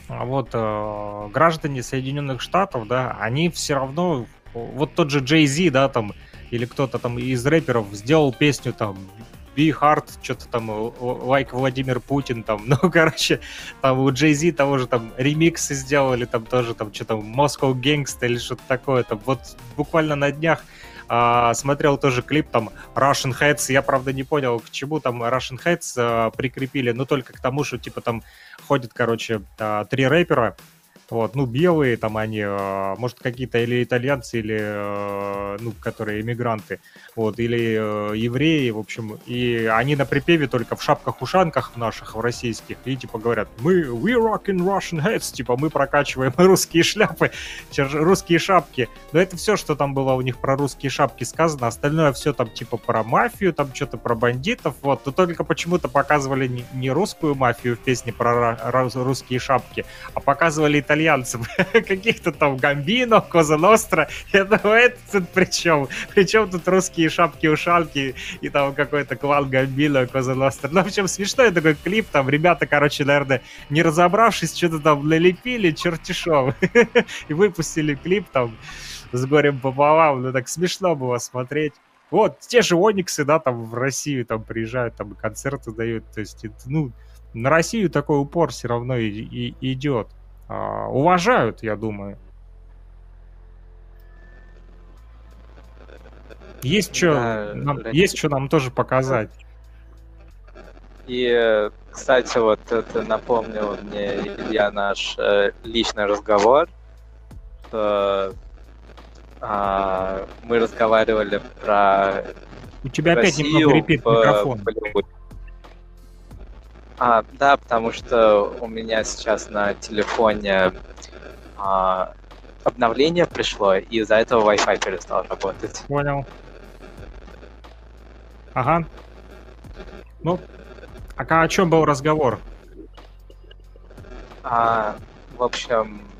а, вот э, граждане Соединенных Штатов, да, они все равно, вот тот же Джей Зи, да, там, или кто-то там из рэперов сделал песню там Be Hard, что-то там, like Владимир Путин, там, ну, короче, там у Зи того же там ремиксы сделали, там тоже там что-то Moscow Gangsta или что-то такое, там вот буквально на днях а, смотрел тоже клип там Russian Heads, я правда не понял, к чему там Russian Heads а, прикрепили, но только к тому, что типа там ходят, короче, а, три рэпера, вот, ну, белые там они, а, может, какие-то или итальянцы, или, а, ну, которые иммигранты, вот, или э, евреи, в общем, и они на припеве только в шапках-ушанках наших, в российских, и, типа, говорят, мы, we rock in Russian heads, типа, мы прокачиваем русские шляпы, русские шапки, но это все, что там было у них про русские шапки сказано, остальное все там, типа, про мафию, там что-то про бандитов, вот, но только почему-то показывали не, русскую мафию в песне про русские шапки, а показывали итальянскую итальянцев, каких-то там Гамбино, Коза Ностра. Я думаю, это тут при чем? Причем тут русские шапки-ушалки и там какой-то клан Гамбино, Коза Ностра. Ну, в общем, смешной такой клип, там ребята, короче, наверное, не разобравшись, что-то там налепили, чертишов. И выпустили клип там с горем пополам. Ну, так смешно было смотреть. Вот, те же Ониксы, да, там в Россию там приезжают, там концерты дают. То есть, ну, на Россию такой упор все равно и, и, идет. А, уважают, я думаю. Есть что, да, нам, да. есть что нам тоже показать. И, кстати, вот это напомнил мне Илья наш э, личный разговор, что э, мы разговаривали про У тебя опять немного репит микрофон. А, да, потому что у меня сейчас на телефоне а, обновление пришло, и из-за этого Wi-Fi перестал работать. Понял. Ага. Ну, а о чем был разговор? А, в общем,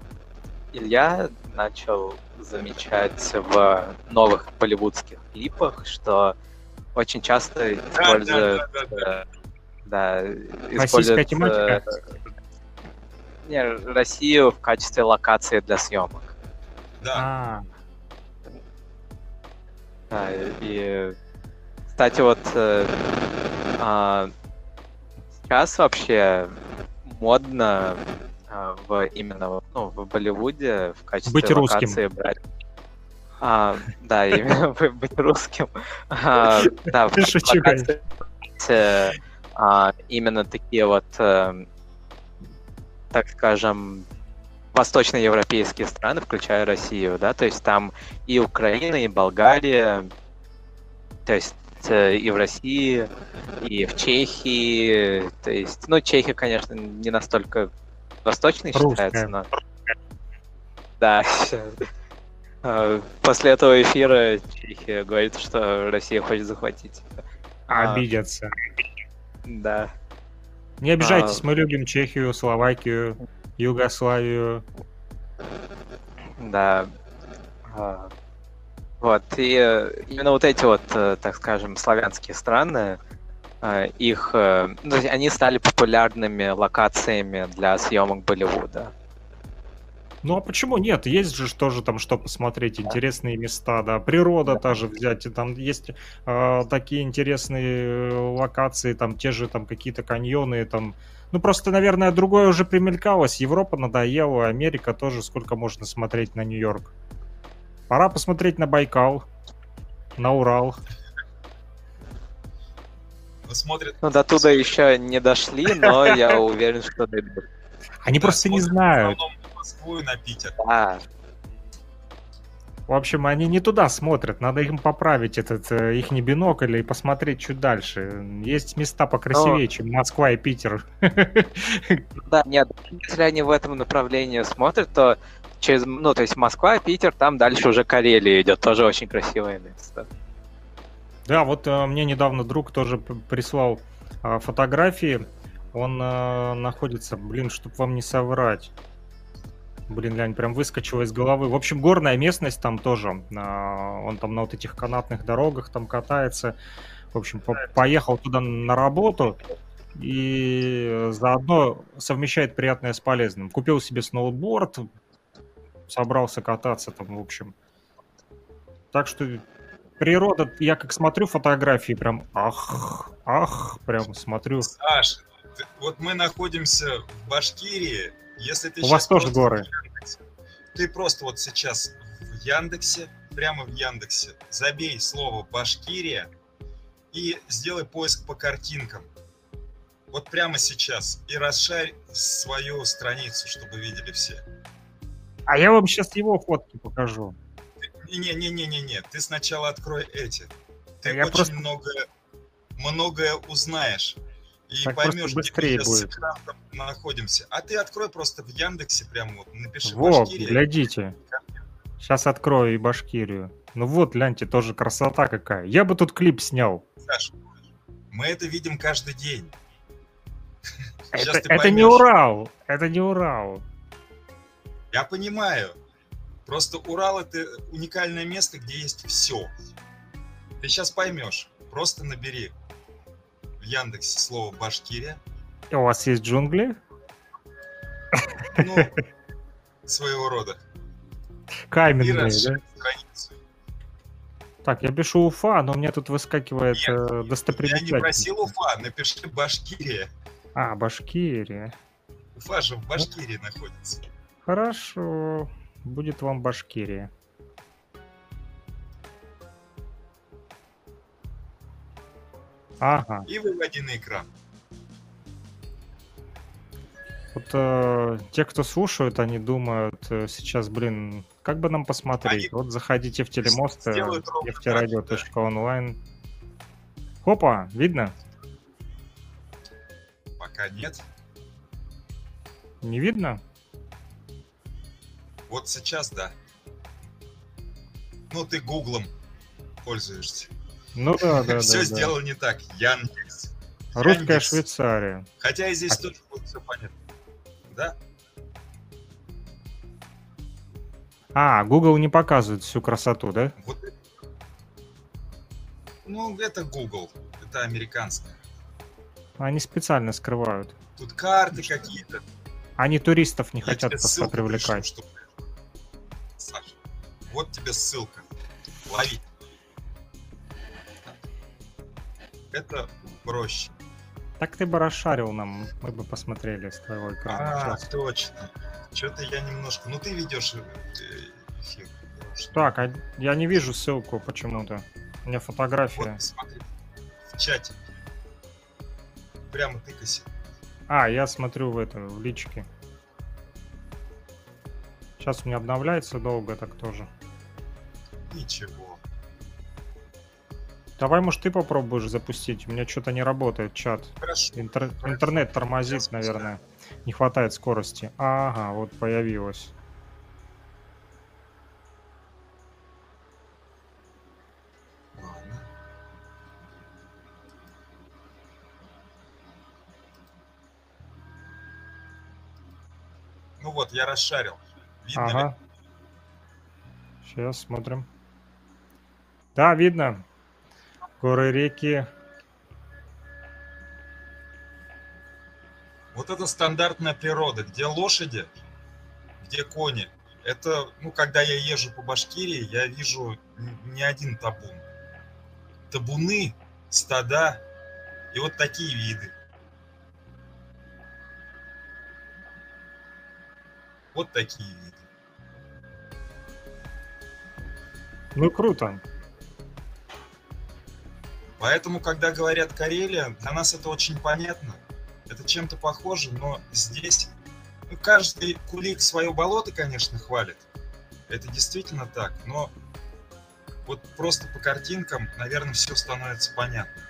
Илья начал замечать в новых болливудских клипах, что очень часто используют да, да, да, да, используют... тематика? Не, Россию в качестве локации для съемок. Да. А. Да, и, кстати, вот э, а, сейчас вообще модно а, в именно ну, в Болливуде в качестве быть локации русским. брать. А, да, именно быть русским. А, да, в локации, а, именно такие вот, э, так скажем, восточноевропейские страны, включая Россию, да, то есть там и Украина, и Болгария, то есть э, и в России, и в Чехии, то есть, ну, Чехия, конечно, не настолько восточной Русская. считается, но... Да, э, после этого эфира Чехия говорит, что Россия хочет захватить. А, обидятся. Да. Не обижайтесь, а... мы любим Чехию, Словакию, Югославию. Да. А... Вот, и э, именно вот эти вот, э, так скажем, славянские страны, э, их, ну, они стали популярными локациями для съемок Болливуда. Ну а почему нет? Есть же тоже там что посмотреть, интересные места, да, природа тоже взять, и там есть э, такие интересные локации, там те же там какие-то каньоны, там, ну просто, наверное, другое уже примелькалось, Европа надоела, Америка тоже, сколько можно смотреть на Нью-Йорк. Пора посмотреть на Байкал, на Урал. Смотрят... Ну, до туда еще не дошли, но я уверен, что дойдут. Они просто не знают. Москву и на Питер. Да. В общем, они не туда смотрят, надо им поправить этот э, их не бинокль и посмотреть чуть дальше. Есть места покрасивее, Но... чем Москва и Питер. Да, нет, если они в этом направлении смотрят, то через, ну, то есть Москва, Питер, там дальше уже Карелия идет, тоже очень красивое место. Да, вот э, мне недавно друг тоже прислал э, фотографии. Он э, находится, блин, чтобы вам не соврать. Блин, Лянь, прям выскочила из головы. В общем, горная местность там тоже. А, он там на вот этих канатных дорогах там катается. В общем, по поехал туда на работу и заодно совмещает приятное с полезным. Купил себе сноуборд, собрался кататься там, в общем. Так что природа, я как смотрю фотографии, прям ах, ах, прям смотрю. Саш, вот мы находимся в Башкирии, если ты У вас тоже горы. Яндексе, ты просто вот сейчас в Яндексе, прямо в Яндексе, забей слово Башкирия и сделай поиск по картинкам. Вот прямо сейчас. И расшарь свою страницу, чтобы видели все. А я вам сейчас его фотки покажу. Не-не-не-не-не, ты сначала открой эти. Ты я очень просто... многое, многое узнаешь и так поймешь, быстрее где мы будет. находимся. А ты открой просто в Яндексе прямо вот, напиши Во, Башкирия. глядите. Сейчас открою и Башкирию. Ну вот, гляньте, тоже красота какая. Я бы тут клип снял. Саш, мы это видим каждый день. Это, это не Урал, это не Урал. Я понимаю. Просто Урал это уникальное место, где есть все. Ты сейчас поймешь. Просто набери в Яндексе слово Башкирия. У вас есть джунгли? Ну, своего рода. Каменные, да? страницу. Так, я пишу Уфа, но у меня тут выскакивает Нет, э, Я не достопримечательность. просил Уфа, напиши Башкирия. А, Башкирия. Уфа же в Башкирии находится. Хорошо. Будет вам Башкирия. Ага. И выводи на экран. Вот э, те, кто слушают, они думают э, сейчас, блин, как бы нам посмотреть? Они Вот заходите в телемост, э, нефтерадио.онлайн. Хопа, видно? Пока нет. Не видно? Вот сейчас да. Ну, ты гуглом пользуешься. Ну да, да, все сделал не так. Яндекс. Русская. Швейцария. Хотя и здесь А- тоже будет все понятно. Да? А, Google не показывает всю красоту, да? Вот. Ну, это Google. Это американское. Они специально скрывают. Тут карты какие-то. Они туристов не Я хотят просто ссылку пришлю, привлекать. чтобы- Саша, вот тебе ссылка. Лови. Это проще. Так ты бы расшарил нам, мы бы посмотрели с твоего экрана. А, Щас. точно. Что-то я немножко... Ну, ты ведешь э, эфир. Так, а я не вижу ссылку почему-то. У меня фотография. Вот, смотри. В чате. Прямо тыкайся. А, я смотрю в это, в личке. Сейчас у меня обновляется долго, так тоже. Ничего. Давай, может, ты попробуешь запустить? У меня что-то не работает чат. Хорошо. Интер- интернет тормозит, запускаю. наверное. Не хватает скорости. Ага, вот появилось. Ладно. Ну вот, я расшарил. Видно ли? Ага. Сейчас смотрим. Да, видно. Горы, реки. Вот это стандартная природа, где лошади, где кони. Это, ну, когда я езжу по Башкирии, я вижу не один табун. Табуны, стада и вот такие виды. Вот такие виды. Ну, круто. Поэтому, когда говорят Карелия, для нас это очень понятно. Это чем-то похоже, но здесь ну, каждый кулик свое болото, конечно, хвалит. Это действительно так, но вот просто по картинкам, наверное, все становится понятно.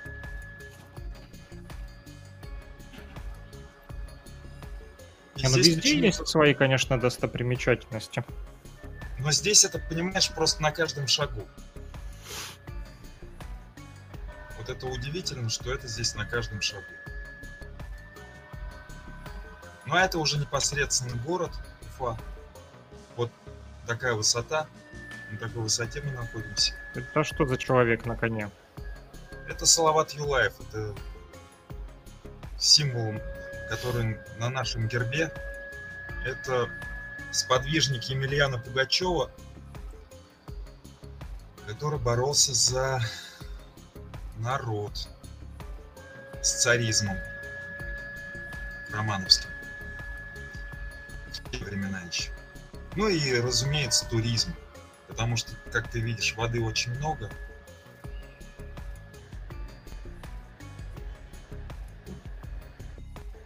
И Не, ну, везде почему-то- есть свои, конечно, достопримечательности. Но здесь это, понимаешь, просто на каждом шагу. Вот это удивительно, что это здесь на каждом шагу. Ну а это уже непосредственно город Уфа. Вот такая высота. На такой высоте мы находимся. Это что за человек на коне? Это Салават Юлаев. Это символ, который на нашем гербе. Это сподвижник Емельяна Пугачева, который боролся за народ с царизмом романовским. В те времена еще. Ну и, разумеется, туризм. Потому что, как ты видишь, воды очень много.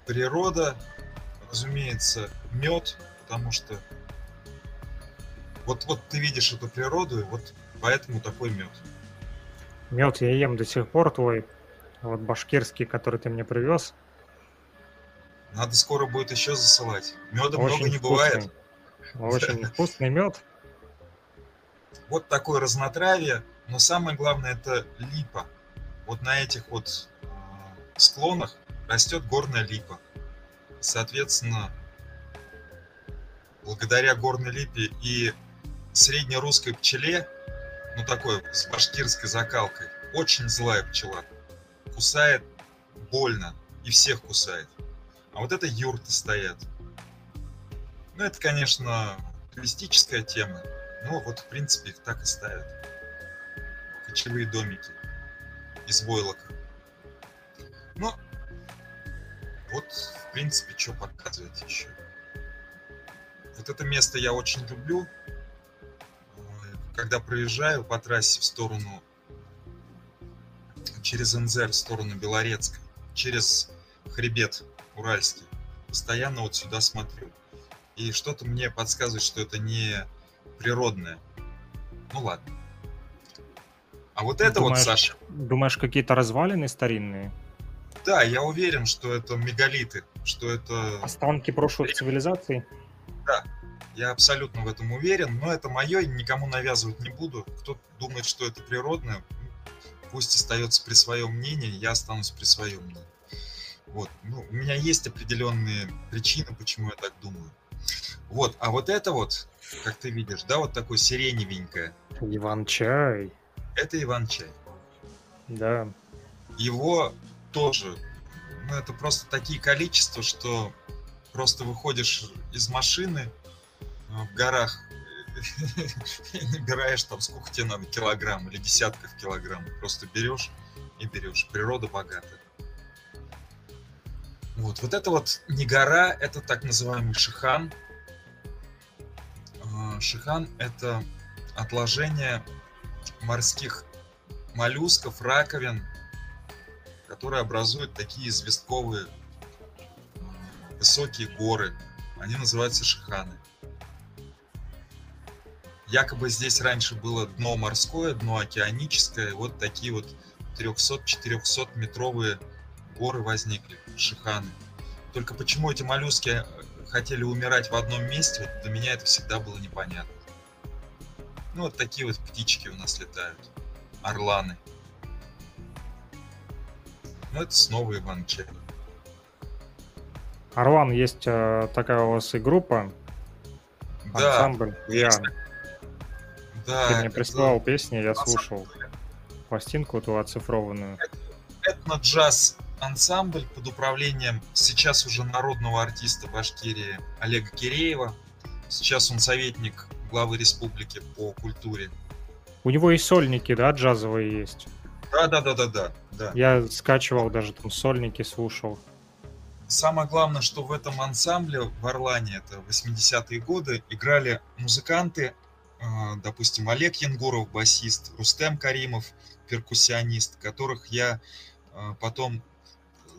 Природа, разумеется, мед, потому что вот, вот ты видишь эту природу, и вот поэтому такой мед. Мед я ем до сих пор твой. Вот башкирский, который ты мне привез. Надо скоро будет еще засылать. Меда много Очень не вкусный. бывает. Очень вкусный мед. Вот такое разнотравие, но самое главное это липа. Вот на этих вот э, склонах растет горная липа. Соответственно, благодаря горной липе и среднерусской пчеле, ну такой с башкирской закалкой, очень злая пчела. Кусает больно и всех кусает. А вот это юрты стоят. Ну, это, конечно, туристическая тема. Но вот, в принципе, их так и ставят. Кочевые домики из войлок. Ну, вот, в принципе, что показывать еще. Вот это место я очень люблю. Когда проезжаю по трассе в сторону через НЗР в сторону Белорецка, через хребет Уральский, постоянно вот сюда смотрю. И что-то мне подсказывает, что это не природное. Ну ладно. А вот это Думаешь- вот, Саша, Думаешь, какие-то развалины старинные? да, я уверен, что это мегалиты, что это... Останки прошлых цивилизаций? Я абсолютно в этом уверен, но это мое, никому навязывать не буду. Кто думает, что это природное, пусть остается при своем мнении, я останусь при своем мнении. Вот, ну, у меня есть определенные причины, почему я так думаю. Вот, а вот это вот, как ты видишь, да, вот такое сиреневенькое, Иван-чай. это Иван-чай. Да. Его тоже, ну, это просто такие количества, что просто выходишь из машины в горах и набираешь там сколько тебе надо килограмм или десятков килограмм. Просто берешь и берешь. Природа богата. Вот, вот это вот не гора, это так называемый шихан. Э, Шихан это отложение морских моллюсков, раковин, которые образуют такие известковые э, высокие горы. Они называются шиханы. Якобы здесь раньше было дно морское, дно океаническое. Вот такие вот 300-400 метровые горы возникли, шиханы. Только почему эти моллюски э, хотели умирать в одном месте, вот для меня это всегда было непонятно. Ну, вот такие вот птички у нас летают. Орланы. Ну, это снова Иван-чай. Орлан, есть э, такая у вас и группа, Да, ансамбль. Я, есть. ты да. мне прислал это песни, я слушал. Пластинку ту оцифрованную. этно-джаз ансамбль под управлением сейчас уже народного артиста Башкирии Олега Киреева. Сейчас он советник главы республики по культуре. У него и сольники, да, джазовые есть. Да, да, да, да, да, да. Я скачивал даже там сольники, слушал. Самое главное, что в этом ансамбле в Орлане, это 80-е годы, играли музыканты, допустим, Олег Янгуров, басист, Рустем Каримов, перкуссионист, которых я э, потом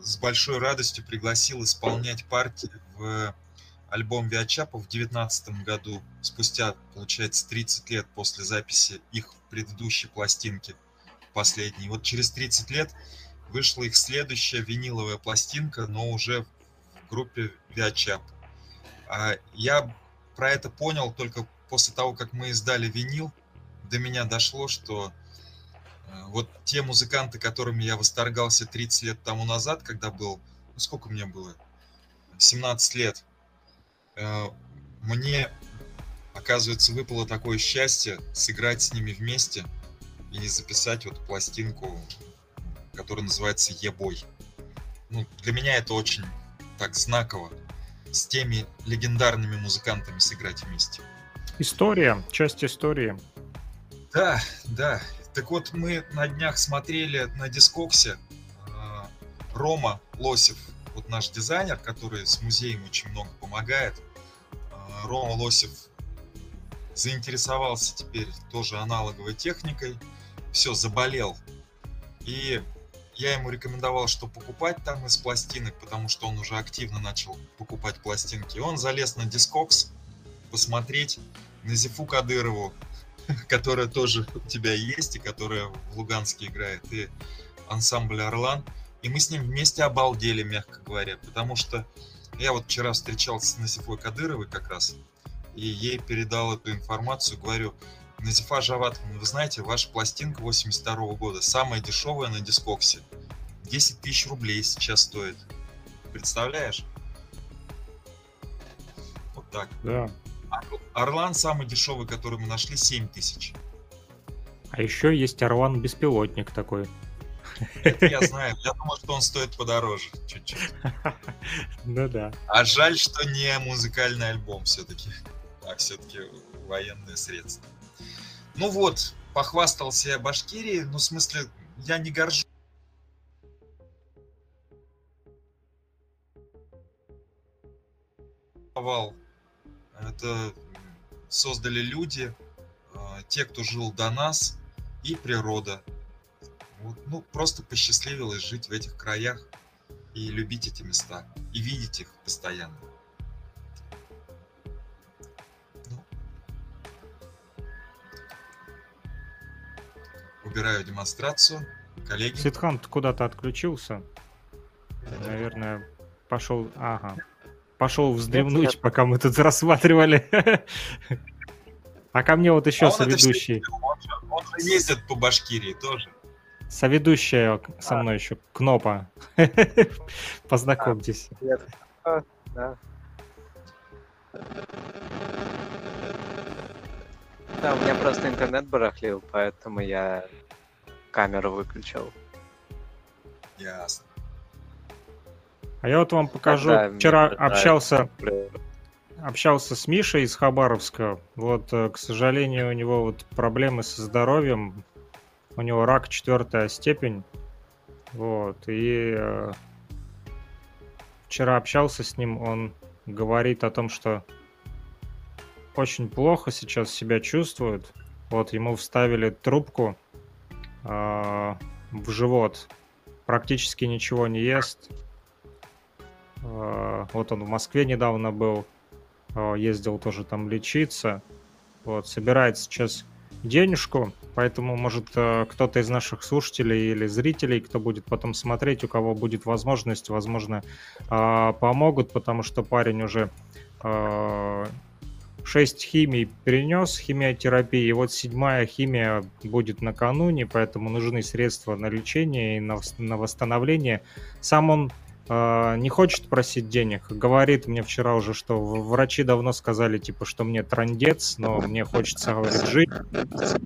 с большой радостью пригласил исполнять партии в альбом Виачапа в 2019 году, спустя, получается, 30 лет после записи их предыдущей пластинки, последней. Вот через 30 лет вышла их следующая виниловая пластинка, но уже в группе Виачап. А я про это понял только после того, как мы издали винил. До меня дошло, что э, вот те музыканты, которыми я восторгался 30 лет тому назад, когда был, ну сколько мне было, 17 лет, э, мне, оказывается, выпало такое счастье сыграть с ними вместе и записать вот пластинку, которая называется «Ебой». Ну, для меня это очень так знаково. С теми легендарными музыкантами сыграть вместе. История, часть истории. Да, да. Так вот, мы на днях смотрели на Дискоксе э, Рома Лосев, вот наш дизайнер, который с музеем очень много помогает. Э, Рома Лосев заинтересовался теперь тоже аналоговой техникой. Все, заболел. И я ему рекомендовал, что покупать там из пластинок, потому что он уже активно начал покупать пластинки. И он залез на Дискокс посмотреть на Зифу Кадырову, которая тоже у тебя есть, и которая в Луганске играет, и ансамбль «Орлан». И мы с ним вместе обалдели, мягко говоря, потому что я вот вчера встречался с Назифой Кадыровой как раз, и ей передал эту информацию, говорю, Назифа Жаватовна, вы знаете, ваша пластинка 82 года, самая дешевая на дискоксе, 10 тысяч рублей сейчас стоит. Представляешь? Вот так. Да. Орлан самый дешевый, который мы нашли, 7 тысяч. А еще есть Орлан беспилотник такой. Это я знаю. Я думал, что он стоит подороже чуть-чуть. Ну да. А жаль, что не музыкальный альбом все-таки, а все-таки военные средства. Ну вот, похвастался я Башкирии, ну в смысле, я не горжусь. Это создали люди, а, те, кто жил до нас, и природа. Вот, ну, просто посчастливилось жить в этих краях и любить эти места, и видеть их постоянно. Ну. Убираю демонстрацию. Коллеги. Ситхан, ты куда-то отключился? Наверное, пошел... Ага. Пошел вздремнуть, Нет, нет. пока мы тут рассматривали. А ко мне вот еще А соведущий. Он же, он же ездит по Башкирии тоже. Соведущая со мной еще, Кнопа. Познакомьтесь. Да. Да, у меня просто интернет барахлил, поэтому я камеру выключил. Ясно. А я вот вам покажу. Да, Вчера мне общался, нравится. общался с Мишей из Хабаровска. Вот, э, к сожалению, у него вот проблемы со здоровьем. У него рак четвертая степень. Вот. И э, вчера общался с ним. Он говорит о том, что очень плохо сейчас себя чувствует. Вот ему вставили трубку э, в живот. Практически ничего не ест. Э, Вот он в Москве недавно был, э, ездил тоже там лечиться. Вот, собирает сейчас денежку, поэтому, может, э, кто-то из наших слушателей или зрителей, кто будет потом смотреть, у кого будет возможность, возможно, помогут, потому что парень уже 6 химий перенес, химиотерапии, и вот седьмая химия будет накануне, поэтому нужны средства на лечение и на, вос- на восстановление. Сам он не хочет просить денег. Говорит мне вчера уже, что врачи давно сказали, типа, что мне трандец, но мне хочется, говорит, жить.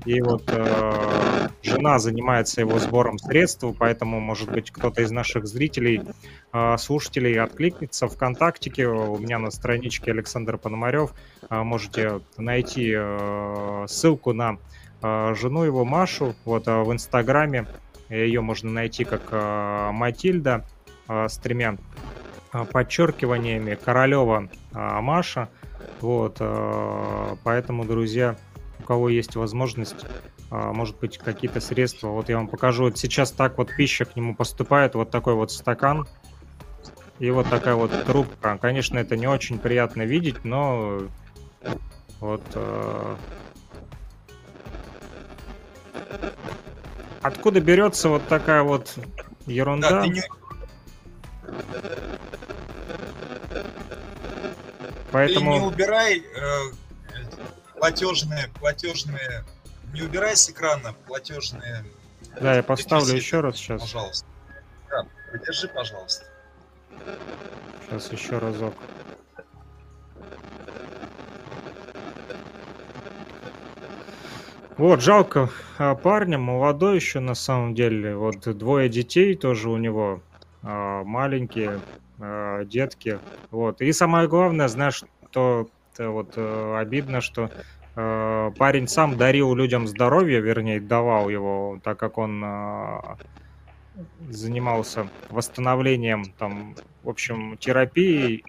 И вот э, жена занимается его сбором средств, поэтому, может быть, кто-то из наших зрителей, э, слушателей откликнется ВКонтактике. У меня на страничке Александр Пономарев э, можете найти э, ссылку на э, жену его Машу вот э, в Инстаграме. Ее можно найти как э, Матильда э, с тремя э, подчеркиваниями Королева э, Маша. Вот, поэтому, друзья, у кого есть возможность, может быть, какие-то средства. Вот я вам покажу. Вот сейчас так вот пища к нему поступает. Вот такой вот стакан. И вот такая вот трубка. Конечно, это не очень приятно видеть, но вот откуда берется вот такая вот ерунда? Да, ты не, Поэтому ты не убирай э, платежные, платежные, не убирай с экрана платежные. да, я поставлю реквизиты, еще раз сейчас. Пожалуйста. Да, придержи, пожалуйста. Сейчас еще разок. Вот, жалко а, парня, молодой еще на самом деле. Вот двое детей тоже у него, маленькие а, детки. Вот. И самое главное, знаешь, что вот э, обидно, что э, парень сам дарил людям здоровье, вернее, давал его, так как он а, занимался восстановлением, там, в общем, терапией,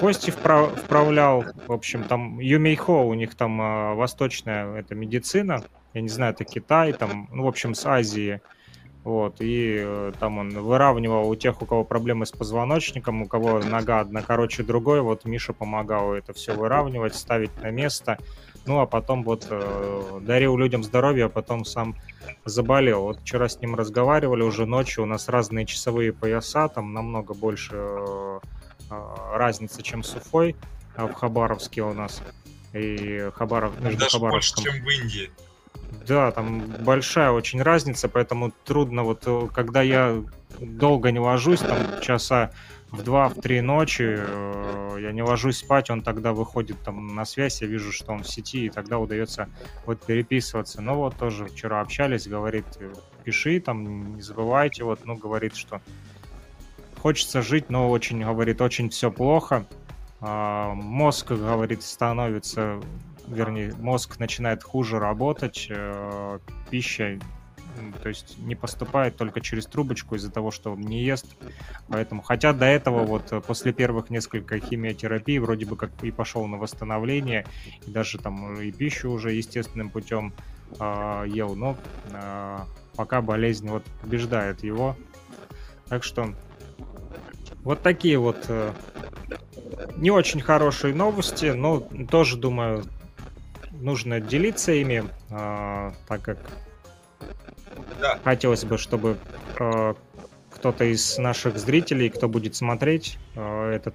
кости вправ- вправлял, в общем, там Юмейхо, у них там восточная это медицина, я не знаю, это Китай, там, ну, в общем, с Азии, вот, и э, там он выравнивал у тех, у кого проблемы с позвоночником, у кого нога одна короче другой, вот Миша помогал это все выравнивать, ставить на место, ну, а потом вот э, дарил людям здоровье, а потом сам заболел. Вот вчера с ним разговаривали уже ночью, у нас разные часовые пояса, там намного больше э, э, разницы, чем с Уфой а в Хабаровске у нас. И Хабаров, между Даже больше, Хабаровском. чем в Индии. Да, там большая очень разница, поэтому трудно вот, э, когда я долго не ложусь, там часа в 2-3 ночи э, я не ложусь спать, он тогда выходит там на связь, я вижу, что он в сети, и тогда удается вот переписываться. Ну вот тоже вчера общались, говорит, пиши там, не забывайте, вот, ну, говорит, что хочется жить, но очень, говорит, очень все плохо. А, мозг, говорит, становится, вернее, мозг начинает хуже работать, э, пища то есть не поступает только через трубочку из-за того, что он не ест. Поэтому, хотя до этого вот э, после первых нескольких химиотерапий вроде бы как и пошел на восстановление, и даже там и пищу уже естественным путем э, ел, но э, пока болезнь вот побеждает его. Так что вот такие вот э, не очень хорошие новости, но тоже думаю нужно делиться ими, э, так как да. Хотелось бы, чтобы э, кто-то из наших зрителей, кто будет смотреть э, этот,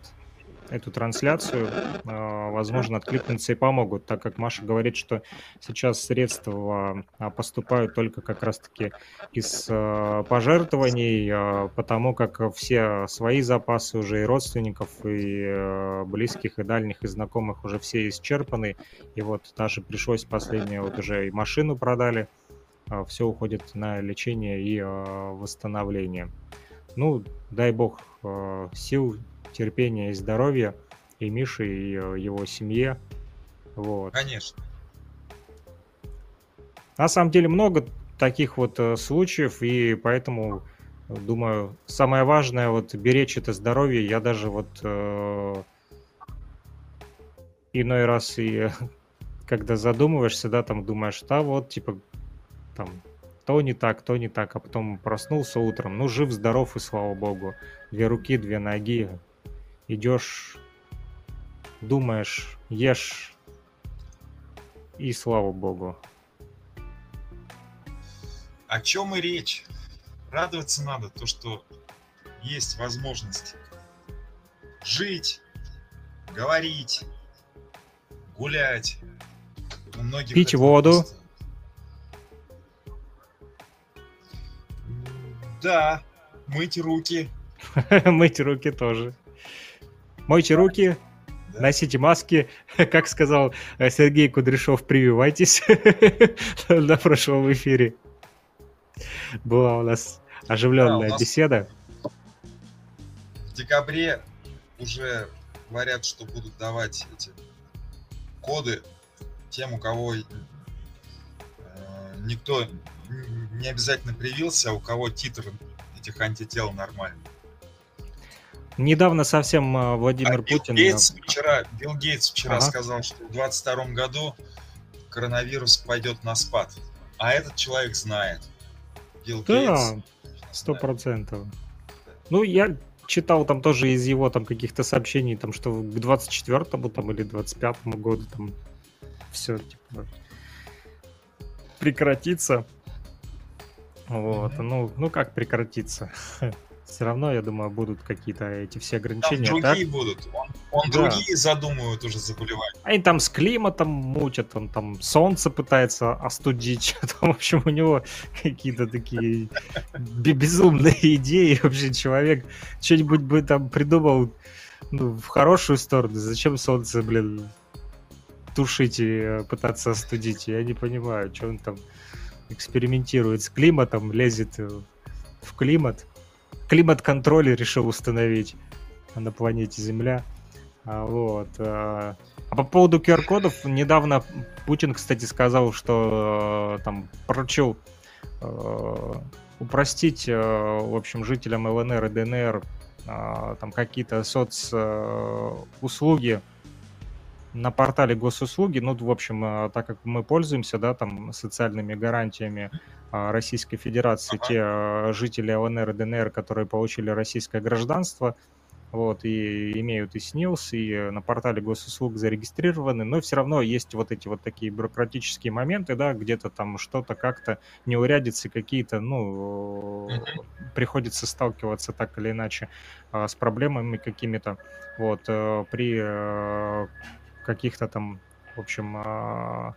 эту трансляцию, э, возможно, откликнутся и помогут, так как Маша говорит, что сейчас средства э, поступают только как раз-таки из э, пожертвований, потому как все свои запасы уже и родственников, и близких, и дальних, и знакомых уже все исчерпаны. И вот даже пришлось последнее, вот уже и машину продали, а, все уходит на лечение и а, восстановление. Ну, дай бог а, сил, терпения и здоровья и Мише, и его семье. Вот. Конечно. На самом деле много таких вот случаев, и поэтому думаю, самое важное вот беречь это здоровье. Я даже вот э, иной раз и когда задумываешься, да, там думаешь, да, вот, типа, там то не так, то не так, а потом проснулся утром, ну, жив, здоров и слава богу. Две руки, две ноги, идешь, думаешь, ешь, и слава богу. О чем и речь? Радоваться надо, то, что есть возможность жить, говорить, гулять. У многих Пить воду. Просто Да, мыть руки. Мыть руки тоже. Мойте руки, да. носите маски. Как сказал э, Сергей Кудряшов, прививайтесь на прошлом эфире. Была у нас оживленная да, у нас беседа. В декабре уже говорят, что будут давать эти коды тем, у кого э, никто не обязательно привился, а у кого титр этих антител нормальный. Недавно совсем а, Владимир а Путин... Билл Гейтс вчера, Билл Гейтс вчера ага. сказал, что в 2022 году коронавирус пойдет на спад. А этот человек знает. Билл да, сто процентов. Ну, я читал там тоже из его там каких-то сообщений, там, что к 24-му там, или 25-му году там все типа прекратится. Вот, ну, ну как прекратиться? все равно, я думаю, будут какие-то эти все ограничения. Там другие так? будут. Он, он да. другие задумывают уже заболевания. Они там с климатом мутят, он там солнце пытается остудить. Там, в общем, у него какие-то такие безумные идеи. Вообще человек что-нибудь бы там придумал ну, в хорошую сторону. Зачем солнце, блин, тушить и э, пытаться остудить? Я не понимаю, что он там экспериментирует с климатом, лезет в климат. Климат-контроль решил установить на планете Земля. А, вот. А, а по поводу QR-кодов, недавно Путин, кстати, сказал, что э, там поручил э, упростить, э, в общем, жителям ЛНР и ДНР там какие-то соцуслуги, на портале госуслуги, ну, в общем, э, так как мы пользуемся, да, там, социальными гарантиями а, Российской Федерации, ага. те э, жители ЛНР и ДНР, которые получили российское гражданство, вот, и имеют и СНИЛС, и на портале госуслуг зарегистрированы, но все равно есть вот эти вот такие бюрократические моменты, да, где-то там что-то как-то неурядицы какие-то, ну, приходится сталкиваться так или иначе а, с проблемами какими-то, вот, э, при каких-то там, в общем, а,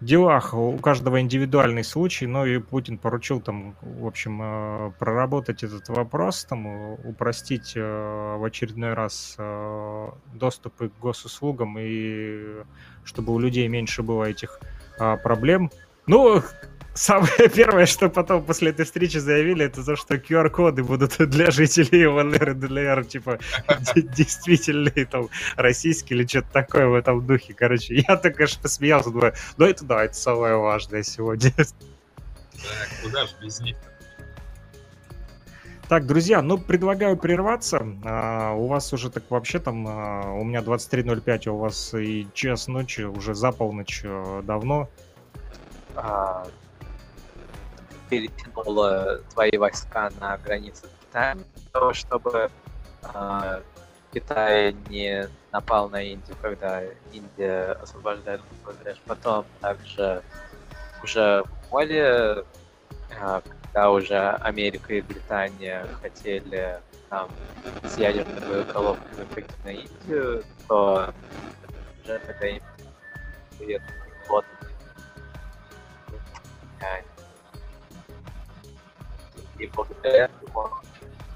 делах у каждого индивидуальный случай, но и Путин поручил там, в общем, э, проработать этот вопрос, там, упростить э, в очередной раз э, доступы к госуслугам и чтобы у людей меньше было этих а, проблем. Ну, Самое первое, что потом после этой встречи заявили, это то, что QR-коды будут для жителей ЛНР и ДЛР, типа, действительные там российские или что-то такое в этом духе. Короче, я так, конечно, посмеялся, думаю, ну это да, это самое важное сегодня. Так, куда же без них так, друзья, ну, предлагаю прерваться. А, у вас уже так вообще там, а, у меня 23.05, а у вас и час ночи, уже за полночь а, давно. А, перетянула свои войска на границы Китая, того, чтобы э, Китай не напал на Индию, когда Индия освобождает Бангладеш. Потом также уже поле, э, когда уже Америка и Британия хотели там с ядерной боеголовкой напасть на Индию, то уже тогда им вот и благодаря этому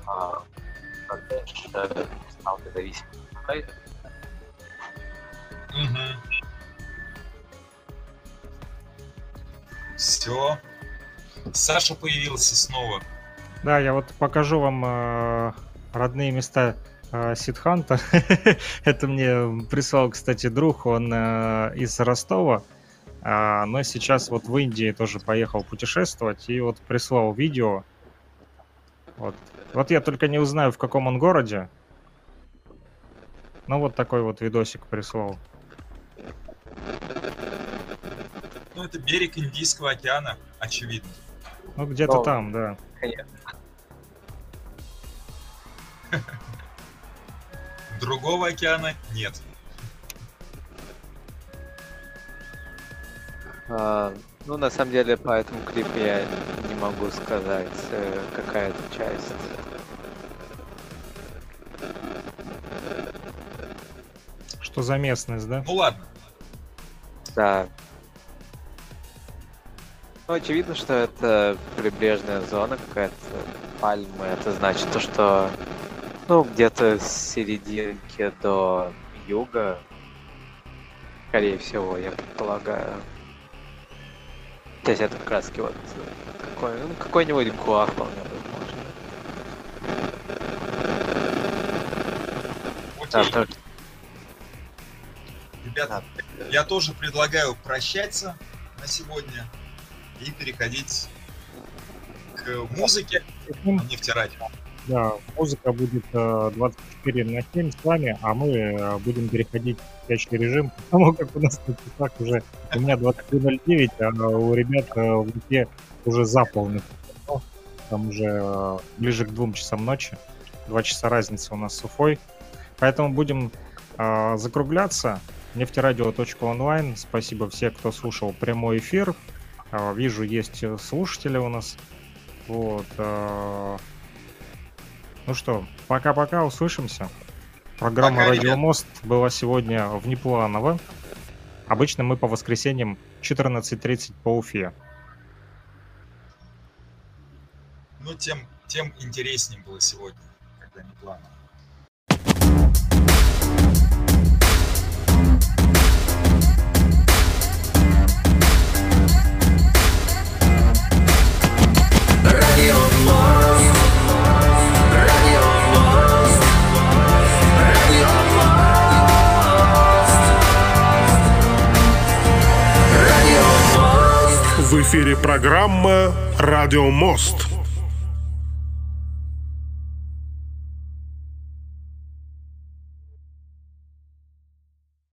а, стал независимым Угу. Все. Саша появился снова. Да, я вот покажу вам э, родные места э, Сидханта. Это мне прислал, кстати, друг, он э, из Ростова, э, но сейчас вот в Индии тоже поехал путешествовать и вот прислал видео вот. вот я только не узнаю, в каком он городе. Ну, вот такой вот видосик прислал. Ну, это берег Индийского океана, очевидно. Ну, где-то ну, там, да. Конечно. Другого океана нет. Ну, на самом деле, по этому клипу я не могу сказать, э, какая это часть. Что за местность, да? Ну ладно. Да. Ну, очевидно, что это прибрежная зона какая-то, пальмы. Это значит то, что, ну, где-то с серединки до юга, скорее всего, я предполагаю. То есть это как раз вот какой, ну, какой-нибудь гуа вполне возможно. Окей. Да, Ребята, я тоже предлагаю прощаться на сегодня и переходить к музыке на нефтерадио. Да, музыка будет 24 э, на 7 с вами, а мы э, будем переходить в спящий режим, потому как у нас на часах уже у меня 23.09, а у ребят э, в руке уже за полный. Там уже ближе к двум часам ночи. Два часа разницы у нас с Уфой. Поэтому будем э, закругляться. Нефтерадио.онлайн. Спасибо всем, кто слушал прямой эфир. Э, вижу, есть слушатели у нас. Вот. Э, ну что, пока-пока, услышимся. Программа пока, «Радио Мост» была сегодня внепланово. Обычно мы по воскресеньям 14.30 по Уфе. Ну, тем, тем интереснее было сегодня, когда не планово. Эфире программа «Радио Мост».